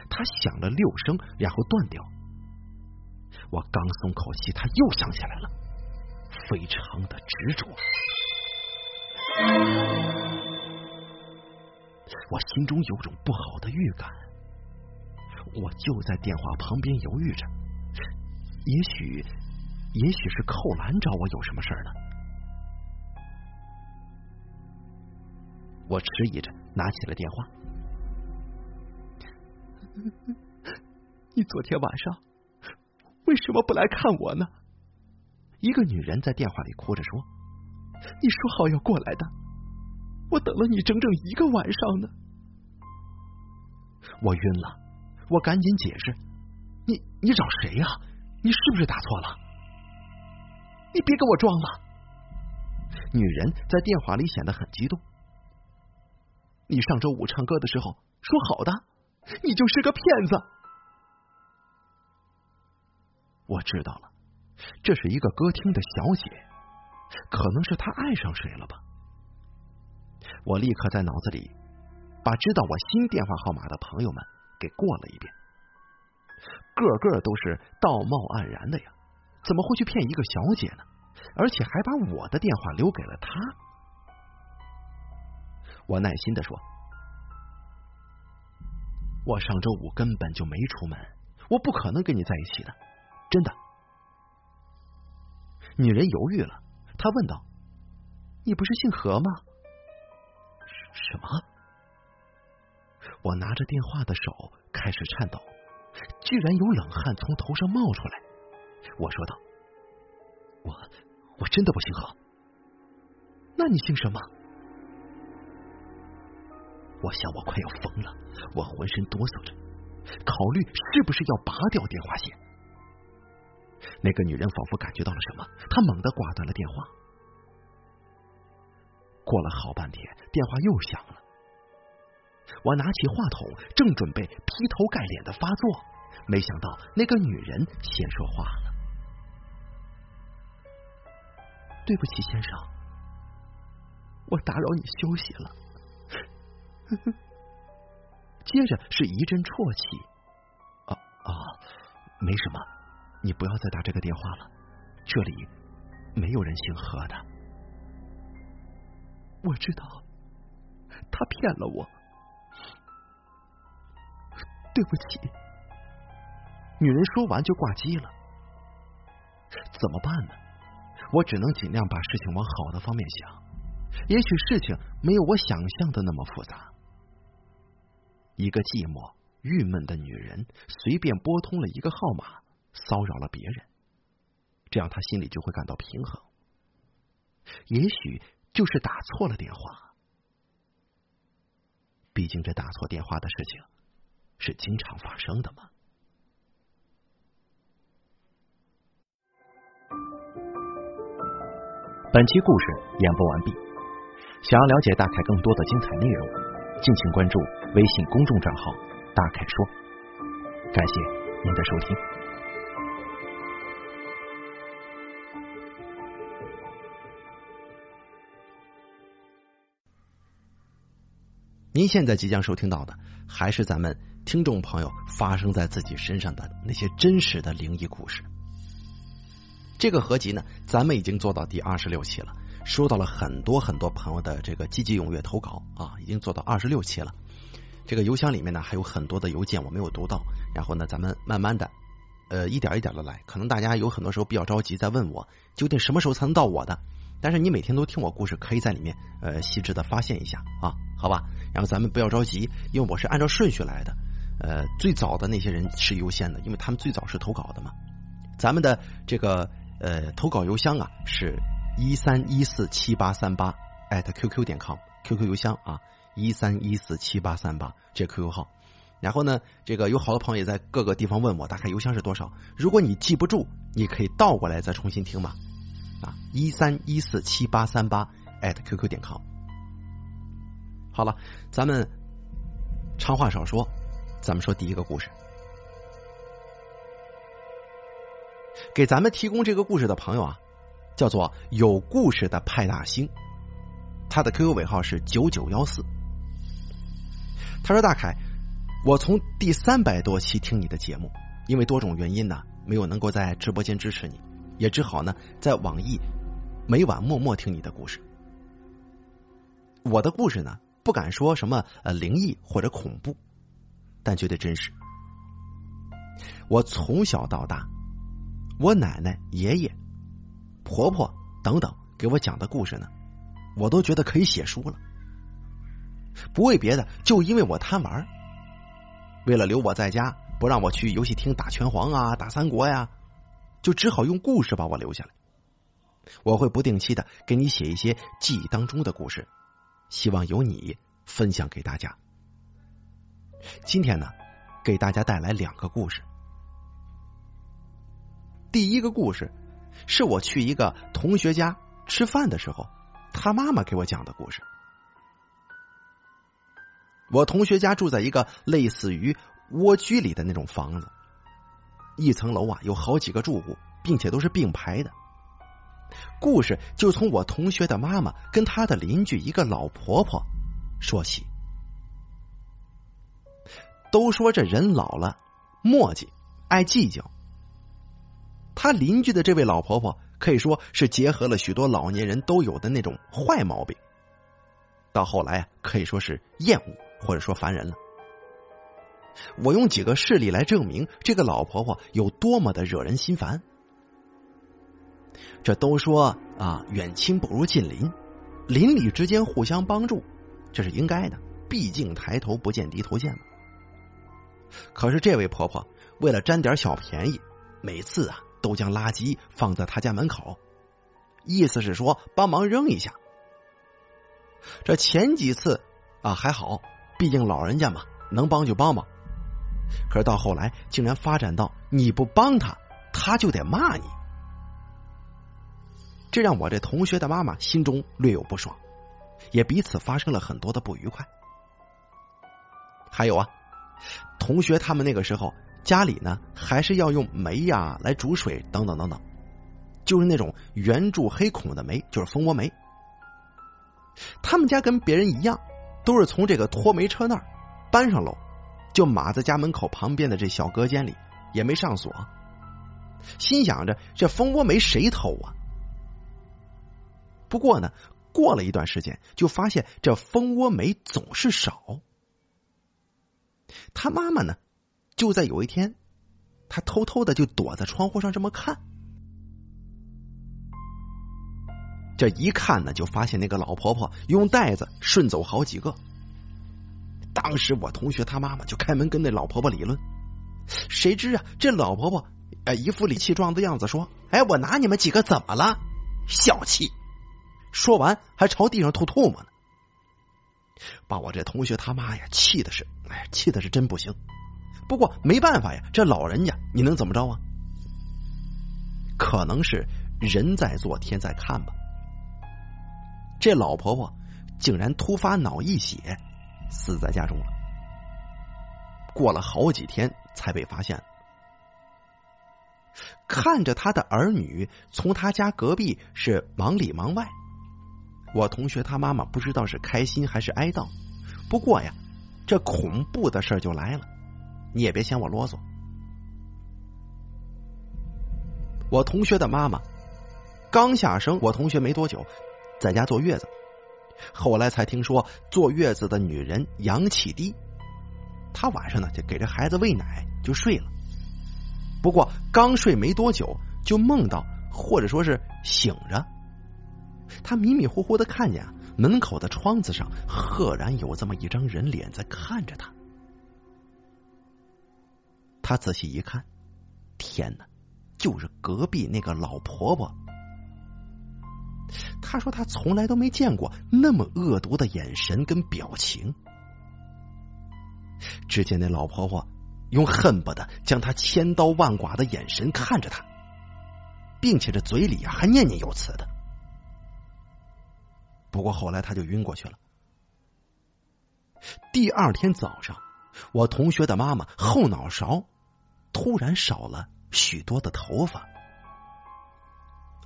A: 他响了六声，然后断掉。我刚松口气，他又响起来了，非常的执着。我心中有种不好的预感，我就在电话旁边犹豫着，也许也许是寇兰找我有什么事儿呢？我迟疑着拿起了电话。[laughs]
B: 你昨天晚上为什么不来看我呢？
A: 一个女人在电话里哭着说：“
B: 你说好要过来的，我等了你整整一个晚上呢。”
A: 我晕了，我赶紧解释：“你你找谁呀？你是不是打错了？
B: 你别给我装了！”
A: 女人在电话里显得很激动。
B: 你上周五唱歌的时候说好的，你就是个骗子。
A: 我知道了，这是一个歌厅的小姐，可能是她爱上谁了吧？我立刻在脑子里把知道我新电话号码的朋友们给过了一遍，个个都是道貌岸然的呀，怎么会去骗一个小姐呢？而且还把我的电话留给了她。我耐心的说：“我上周五根本就没出门，我不可能跟你在一起的，真的。”女人犹豫了，她问道：“你不是姓何吗？”“什么？”我拿着电话的手开始颤抖，居然有冷汗从头上冒出来。我说道：“我我真的不姓何，
B: 那你姓什么？”
A: 我想我快要疯了，我浑身哆嗦着，考虑是不是要拔掉电话线。那个女人仿佛感觉到了什么，她猛地挂断了电话。过了好半天，电话又响了。我拿起话筒，正准备劈头盖脸的发作，没想到那个女人先说话了：“
B: 对不起，先生，我打扰你休息了。” [laughs]
A: 接着是一阵啜泣。啊啊，没什么，你不要再打这个电话了，这里没有人姓何的。
B: 我知道，他骗了我，对不起。
A: 女人说完就挂机了。怎么办呢？我只能尽量把事情往好的方面想，也许事情没有我想象的那么复杂。一个寂寞、郁闷的女人随便拨通了一个号码，骚扰了别人，这样她心里就会感到平衡。也许就是打错了电话，毕竟这打错电话的事情是经常发生的嘛。本期故事演播完毕，想要了解大凯更多的精彩内容。敬请关注微信公众账号“大凯说”，感谢您的收听。您现在即将收听到的，还是咱们听众朋友发生在自己身上的那些真实的灵异故事。这个合集呢，咱们已经做到第二十六期了。收到了很多很多朋友的这个积极踊跃投稿啊，已经做到二十六期了。这个邮箱里面呢还有很多的邮件我没有读到，然后呢咱们慢慢的呃一点一点的来。可能大家有很多时候比较着急，在问我究竟什么时候才能到我的？但是你每天都听我故事，可以在里面呃细致的发现一下啊，好吧？然后咱们不要着急，因为我是按照顺序来的。呃，最早的那些人是优先的，因为他们最早是投稿的嘛。咱们的这个呃投稿邮箱啊是。一三一四七八三八艾特 qq 点 com，QQ 邮箱啊，一三一四七八三八这 QQ 号。然后呢，这个有好多朋友也在各个地方问我，大概邮箱是多少？如果你记不住，你可以倒过来再重新听嘛。啊，一三一四七八三八艾特 qq 点 com。好了，咱们长话少说，咱们说第一个故事。给咱们提供这个故事的朋友啊。叫做有故事的派大星，他的 QQ 尾号是九九幺四。他说：“大凯，我从第三百多期听你的节目，因为多种原因呢，没有能够在直播间支持你，也只好呢在网易每晚默默听你的故事。我的故事呢，不敢说什么呃灵异或者恐怖，但绝对真实。我从小到大，我奶奶、爷爷。”婆婆等等给我讲的故事呢，我都觉得可以写书了。不为别的，就因为我贪玩。为了留我在家，不让我去游戏厅打拳皇啊、打三国呀，就只好用故事把我留下来。我会不定期的给你写一些记忆当中的故事，希望由你分享给大家。今天呢，给大家带来两个故事。第一个故事是我去一个同学家吃饭的时候，他妈妈给我讲的故事。我同学家住在一个类似于蜗居里的那种房子，一层楼啊有好几个住户，并且都是并排的。故事就从我同学的妈妈跟他的邻居一个老婆婆说起。都说这人老了，磨叽，爱计较。他邻居的这位老婆婆可以说是结合了许多老年人都有的那种坏毛病，到后来啊，可以说是厌恶。或者说烦人了，我用几个事例来证明这个老婆婆有多么的惹人心烦。这都说啊，远亲不如近邻，邻里之间互相帮助，这是应该的，毕竟抬头不见低头见嘛。可是这位婆婆为了占点小便宜，每次啊都将垃圾放在他家门口，意思是说帮忙扔一下。这前几次啊还好。毕竟老人家嘛，能帮就帮吧。可是到后来，竟然发展到你不帮他，他就得骂你，这让我这同学的妈妈心中略有不爽，也彼此发生了很多的不愉快。还有啊，同学他们那个时候家里呢，还是要用煤呀来煮水，等等等等，就是那种圆柱黑孔的煤，就是蜂窝煤。他们家跟别人一样。都是从这个拖煤车那儿搬上楼，就码在家门口旁边的这小隔间里，也没上锁。心想着这蜂窝煤谁偷啊？不过呢，过了一段时间，就发现这蜂窝煤总是少。他妈妈呢，就在有一天，他偷偷的就躲在窗户上这么看。这一看呢，就发现那个老婆婆用袋子顺走好几个。当时我同学他妈妈就开门跟那老婆婆理论，谁知啊，这老婆婆哎一副理气壮的样子，说：“哎，我拿你们几个怎么了？小气！”说完还朝地上吐唾沫呢，把我这同学他妈呀气的是，哎，气的是真不行。不过没办法呀，这老人家你能怎么着啊？可能是人在做天在看吧。这老婆婆竟然突发脑溢血，死在家中了。过了好几天才被发现。看着他的儿女从他家隔壁是忙里忙外，我同学他妈妈不知道是开心还是哀悼。不过呀，这恐怖的事就来了，你也别嫌我啰嗦。我同学的妈妈刚下生我同学没多久。在家坐月子，后来才听说坐月子的女人阳气低，她晚上呢就给这孩子喂奶就睡了。不过刚睡没多久，就梦到或者说是醒着，他迷迷糊糊的看见门口的窗子上赫然有这么一张人脸在看着他。他仔细一看，天哪，就是隔壁那个老婆婆。他说他从来都没见过那么恶毒的眼神跟表情。只见那老婆婆用恨不得将他千刀万剐的眼神看着他，并且这嘴里还念念有词的。不过后来他就晕过去了。第二天早上，我同学的妈妈后脑勺突然少了许多的头发。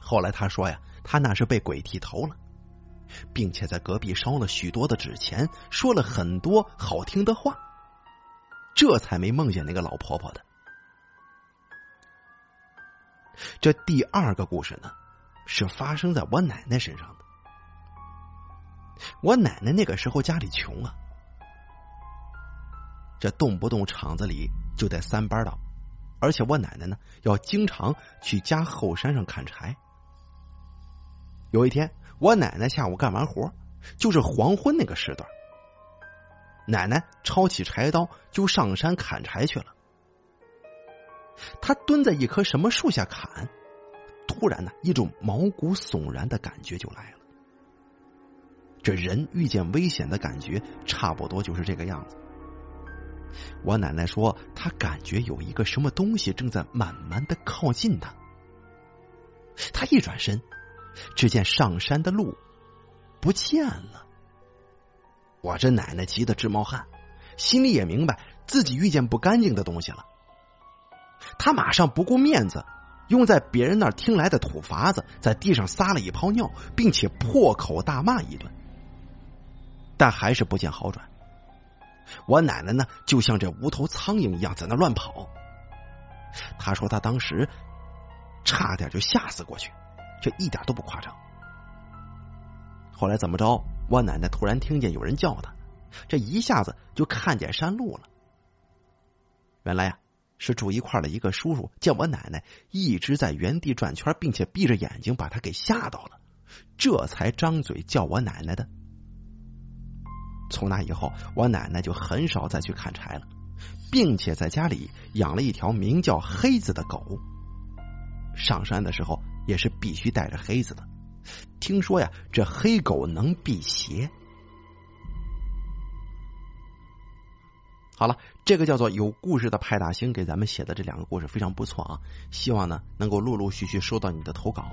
A: 后来他说呀。他那是被鬼剃头了，并且在隔壁烧了许多的纸钱，说了很多好听的话，这才没梦见那个老婆婆的。这第二个故事呢，是发生在我奶奶身上的。我奶奶那个时候家里穷啊，这动不动厂子里就得三班倒，而且我奶奶呢要经常去家后山上砍柴。有一天，我奶奶下午干完活，就是黄昏那个时段，奶奶抄起柴刀就上山砍柴去了。她蹲在一棵什么树下砍，突然呢，一种毛骨悚然的感觉就来了。这人遇见危险的感觉，差不多就是这个样子。我奶奶说，她感觉有一个什么东西正在慢慢的靠近她。她一转身，只见上山的路不见了。我这奶奶急得直冒汗，心里也明白自己遇见不干净的东西了。她马上不顾面子，用在别人那儿听来的土法子，在地上撒了一泡尿，并且破口大骂一顿，但还是不见好转。我奶奶呢，就像这无头苍蝇一样在那乱跑。她说她当时差点就吓死过去，这一点都不夸张。后来怎么着？我奶奶突然听见有人叫她，这一下子就看见山路了。原来呀，是住一块的一个叔叔见我奶奶一直在原地转圈，并且闭着眼睛，把她给吓到了，这才张嘴叫我奶奶的。从那以后，我奶奶就很少再去砍柴了，并且在家里养了一条名叫黑子的狗。上山的时候也是必须带着黑子的。听说呀，这黑狗能辟邪。好了，这个叫做有故事的派大星给咱们写的这两个故事非常不错啊，希望呢能够陆陆续续收到你的投稿，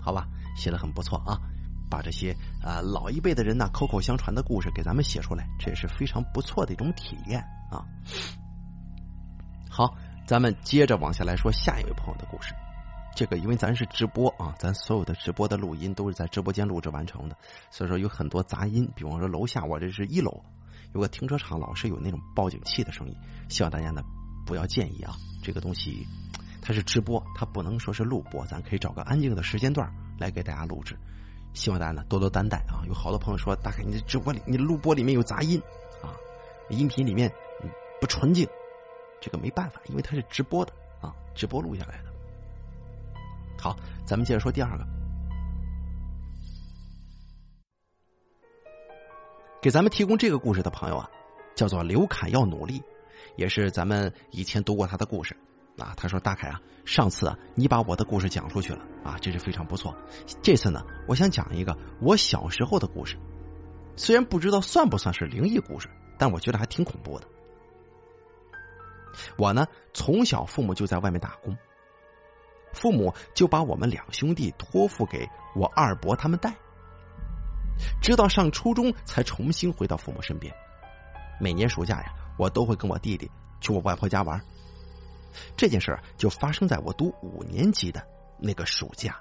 A: 好吧？写的很不错啊。把这些啊老一辈的人呢口口相传的故事给咱们写出来，这也是非常不错的一种体验啊。好，咱们接着往下来说下一位朋友的故事。这个因为咱是直播啊，咱所有的直播的录音都是在直播间录制完成的，所以说有很多杂音。比方说楼下我这是一楼，有个停车场老是有那种报警器的声音，希望大家呢不要介意啊。这个东西它是直播，它不能说是录播，咱可以找个安静的时间段来给大家录制。希望大家呢多多担待啊！有好多朋友说，大概你的直播里、你录播里面有杂音啊，音频里面不纯净，这个没办法，因为它是直播的啊，直播录下来的。好，咱们接着说第二个，给咱们提供这个故事的朋友啊，叫做刘侃要努力，也是咱们以前读过他的故事。啊，他说：“大凯啊，上次啊，你把我的故事讲出去了啊，这是非常不错。这次呢，我想讲一个我小时候的故事，虽然不知道算不算是灵异故事，但我觉得还挺恐怖的。我呢，从小父母就在外面打工，父母就把我们两兄弟托付给我二伯他们带，直到上初中才重新回到父母身边。每年暑假呀，我都会跟我弟弟去我外婆家玩。”这件事就发生在我读五年级的那个暑假。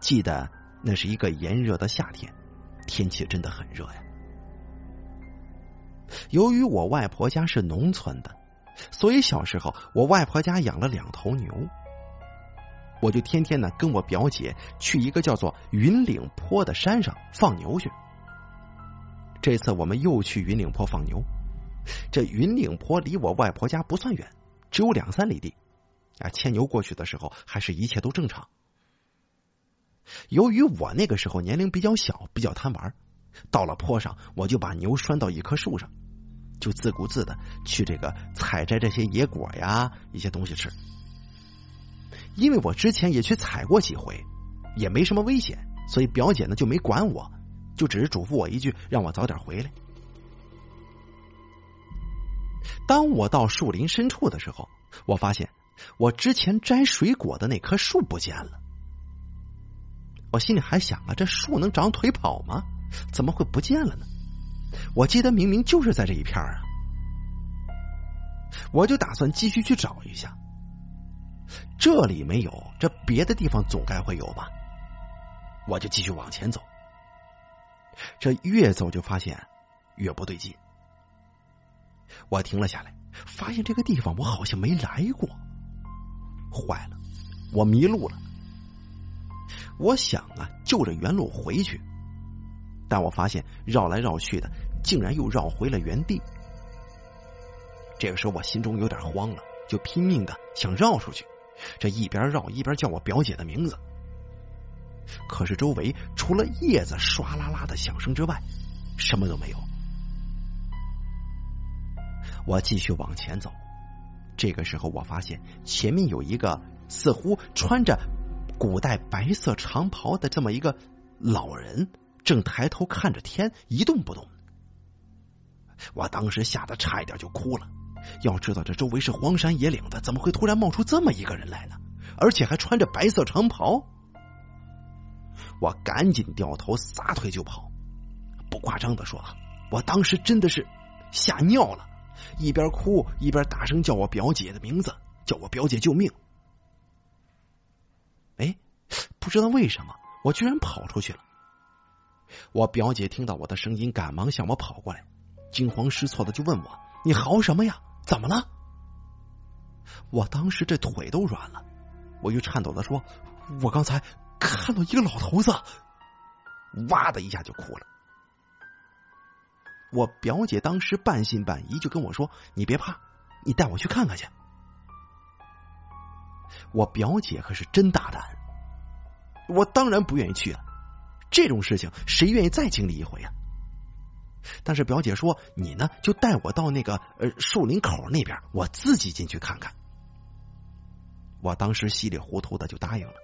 A: 记得那是一个炎热的夏天，天气真的很热呀。由于我外婆家是农村的，所以小时候我外婆家养了两头牛，我就天天呢跟我表姐去一个叫做云岭坡的山上放牛去。这次我们又去云岭坡放牛。这云岭坡离我外婆家不算远，只有两三里地。啊，牵牛过去的时候，还是一切都正常。由于我那个时候年龄比较小，比较贪玩，到了坡上，我就把牛拴到一棵树上，就自顾自的去这个采摘这些野果呀，一些东西吃。因为我之前也去采过几回，也没什么危险，所以表姐呢就没管我，就只是嘱咐我一句，让我早点回来。当我到树林深处的时候，我发现我之前摘水果的那棵树不见了。我心里还想啊，这树能长腿跑吗？怎么会不见了呢？我记得明明就是在这一片啊！我就打算继续去找一下，这里没有，这别的地方总该会有吧？我就继续往前走，这越走就发现越不对劲。我停了下来，发现这个地方我好像没来过。坏了，我迷路了。我想啊，就着原路回去，但我发现绕来绕去的，竟然又绕回了原地。这个时候我心中有点慌了，就拼命的想绕出去，这一边绕一边叫我表姐的名字。可是周围除了叶子唰啦啦的响声之外，什么都没有。我继续往前走，这个时候我发现前面有一个似乎穿着古代白色长袍的这么一个老人，正抬头看着天，一动不动。我当时吓得差一点就哭了。要知道这周围是荒山野岭的，怎么会突然冒出这么一个人来呢？而且还穿着白色长袍。我赶紧掉头撒腿就跑。不夸张的说，我当时真的是吓尿了，一边哭一边大声叫我表姐的名字，叫我表姐救命。哎，不知道为什么，我居然跑出去了。我表姐听到我的声音，赶忙向我跑过来，惊慌失措的就问我：“你嚎什么呀？怎么了？”我当时这腿都软了，我又颤抖的说：“我刚才看到一个老头子。”哇的一下就哭了。我表姐当时半信半疑，就跟我说：“你别怕，你带我去看看去。”我表姐可是真大胆，我当然不愿意去了。这种事情谁愿意再经历一回啊？但是表姐说：“你呢，就带我到那个呃树林口那边，我自己进去看看。”我当时稀里糊涂的就答应了。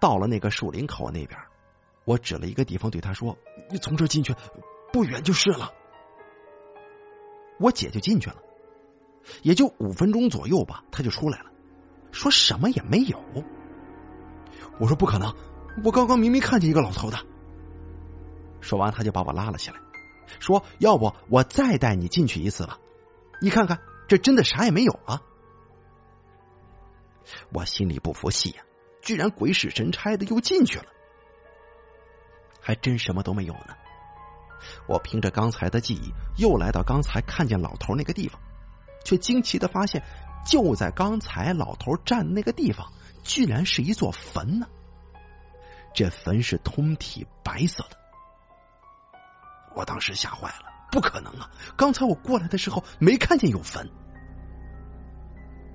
A: 到了那个树林口那边，我指了一个地方对他说：“你从这进去，不远就是了。”我姐就进去了，也就五分钟左右吧，他就出来了，说什么也没有。我说不可能。我刚刚明明看见一个老头的。说完，他就把我拉了起来，说：“要不我再带你进去一次吧？你看看，这真的啥也没有啊！”我心里不服气呀，居然鬼使神差的又进去了，还真什么都没有呢。我凭着刚才的记忆，又来到刚才看见老头那个地方，却惊奇的发现，就在刚才老头站那个地方，居然是一座坟呢。这坟是通体白色的，我当时吓坏了，不可能啊！刚才我过来的时候没看见有坟，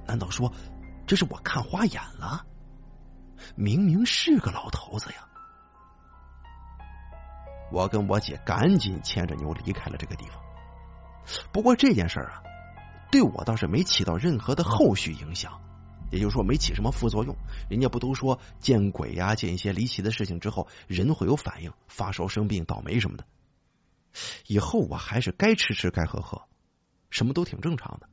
A: 难道说这是我看花眼了？明明是个老头子呀！我跟我姐赶紧牵着牛离开了这个地方。不过这件事啊，对我倒是没起到任何的后续影响。也就是说，没起什么副作用。人家不都说见鬼呀，见一些离奇的事情之后，人会有反应，发烧、生病、倒霉什么的。以后我还是该吃吃，该喝喝，什么都挺正常的。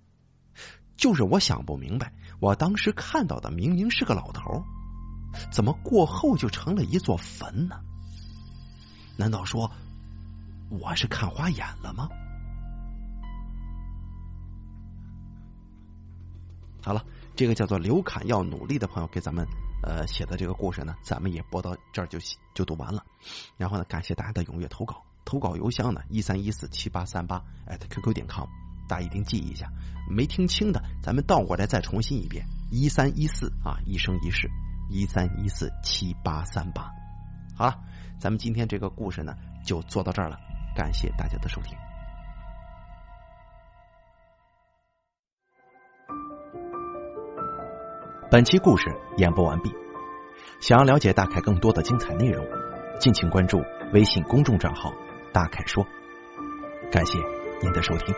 A: 就是我想不明白，我当时看到的明明是个老头，怎么过后就成了一座坟呢？难道说我是看花眼了吗？好了。这个叫做刘侃要努力的朋友给咱们呃写的这个故事呢，咱们也播到这儿就就读完了。然后呢，感谢大家的踊跃投稿，投稿邮箱呢一三一四七八三八艾特 qq 点 com，大家一定记一下。没听清的，咱们倒过来再重新一遍：一三一四啊，一生一世，一三一四七八三八。好了，咱们今天这个故事呢就做到这儿了，感谢大家的收听。本期故事演播完毕。想要了解大凯更多的精彩内容，敬请关注微信公众账号“大凯说”。感谢您的收听。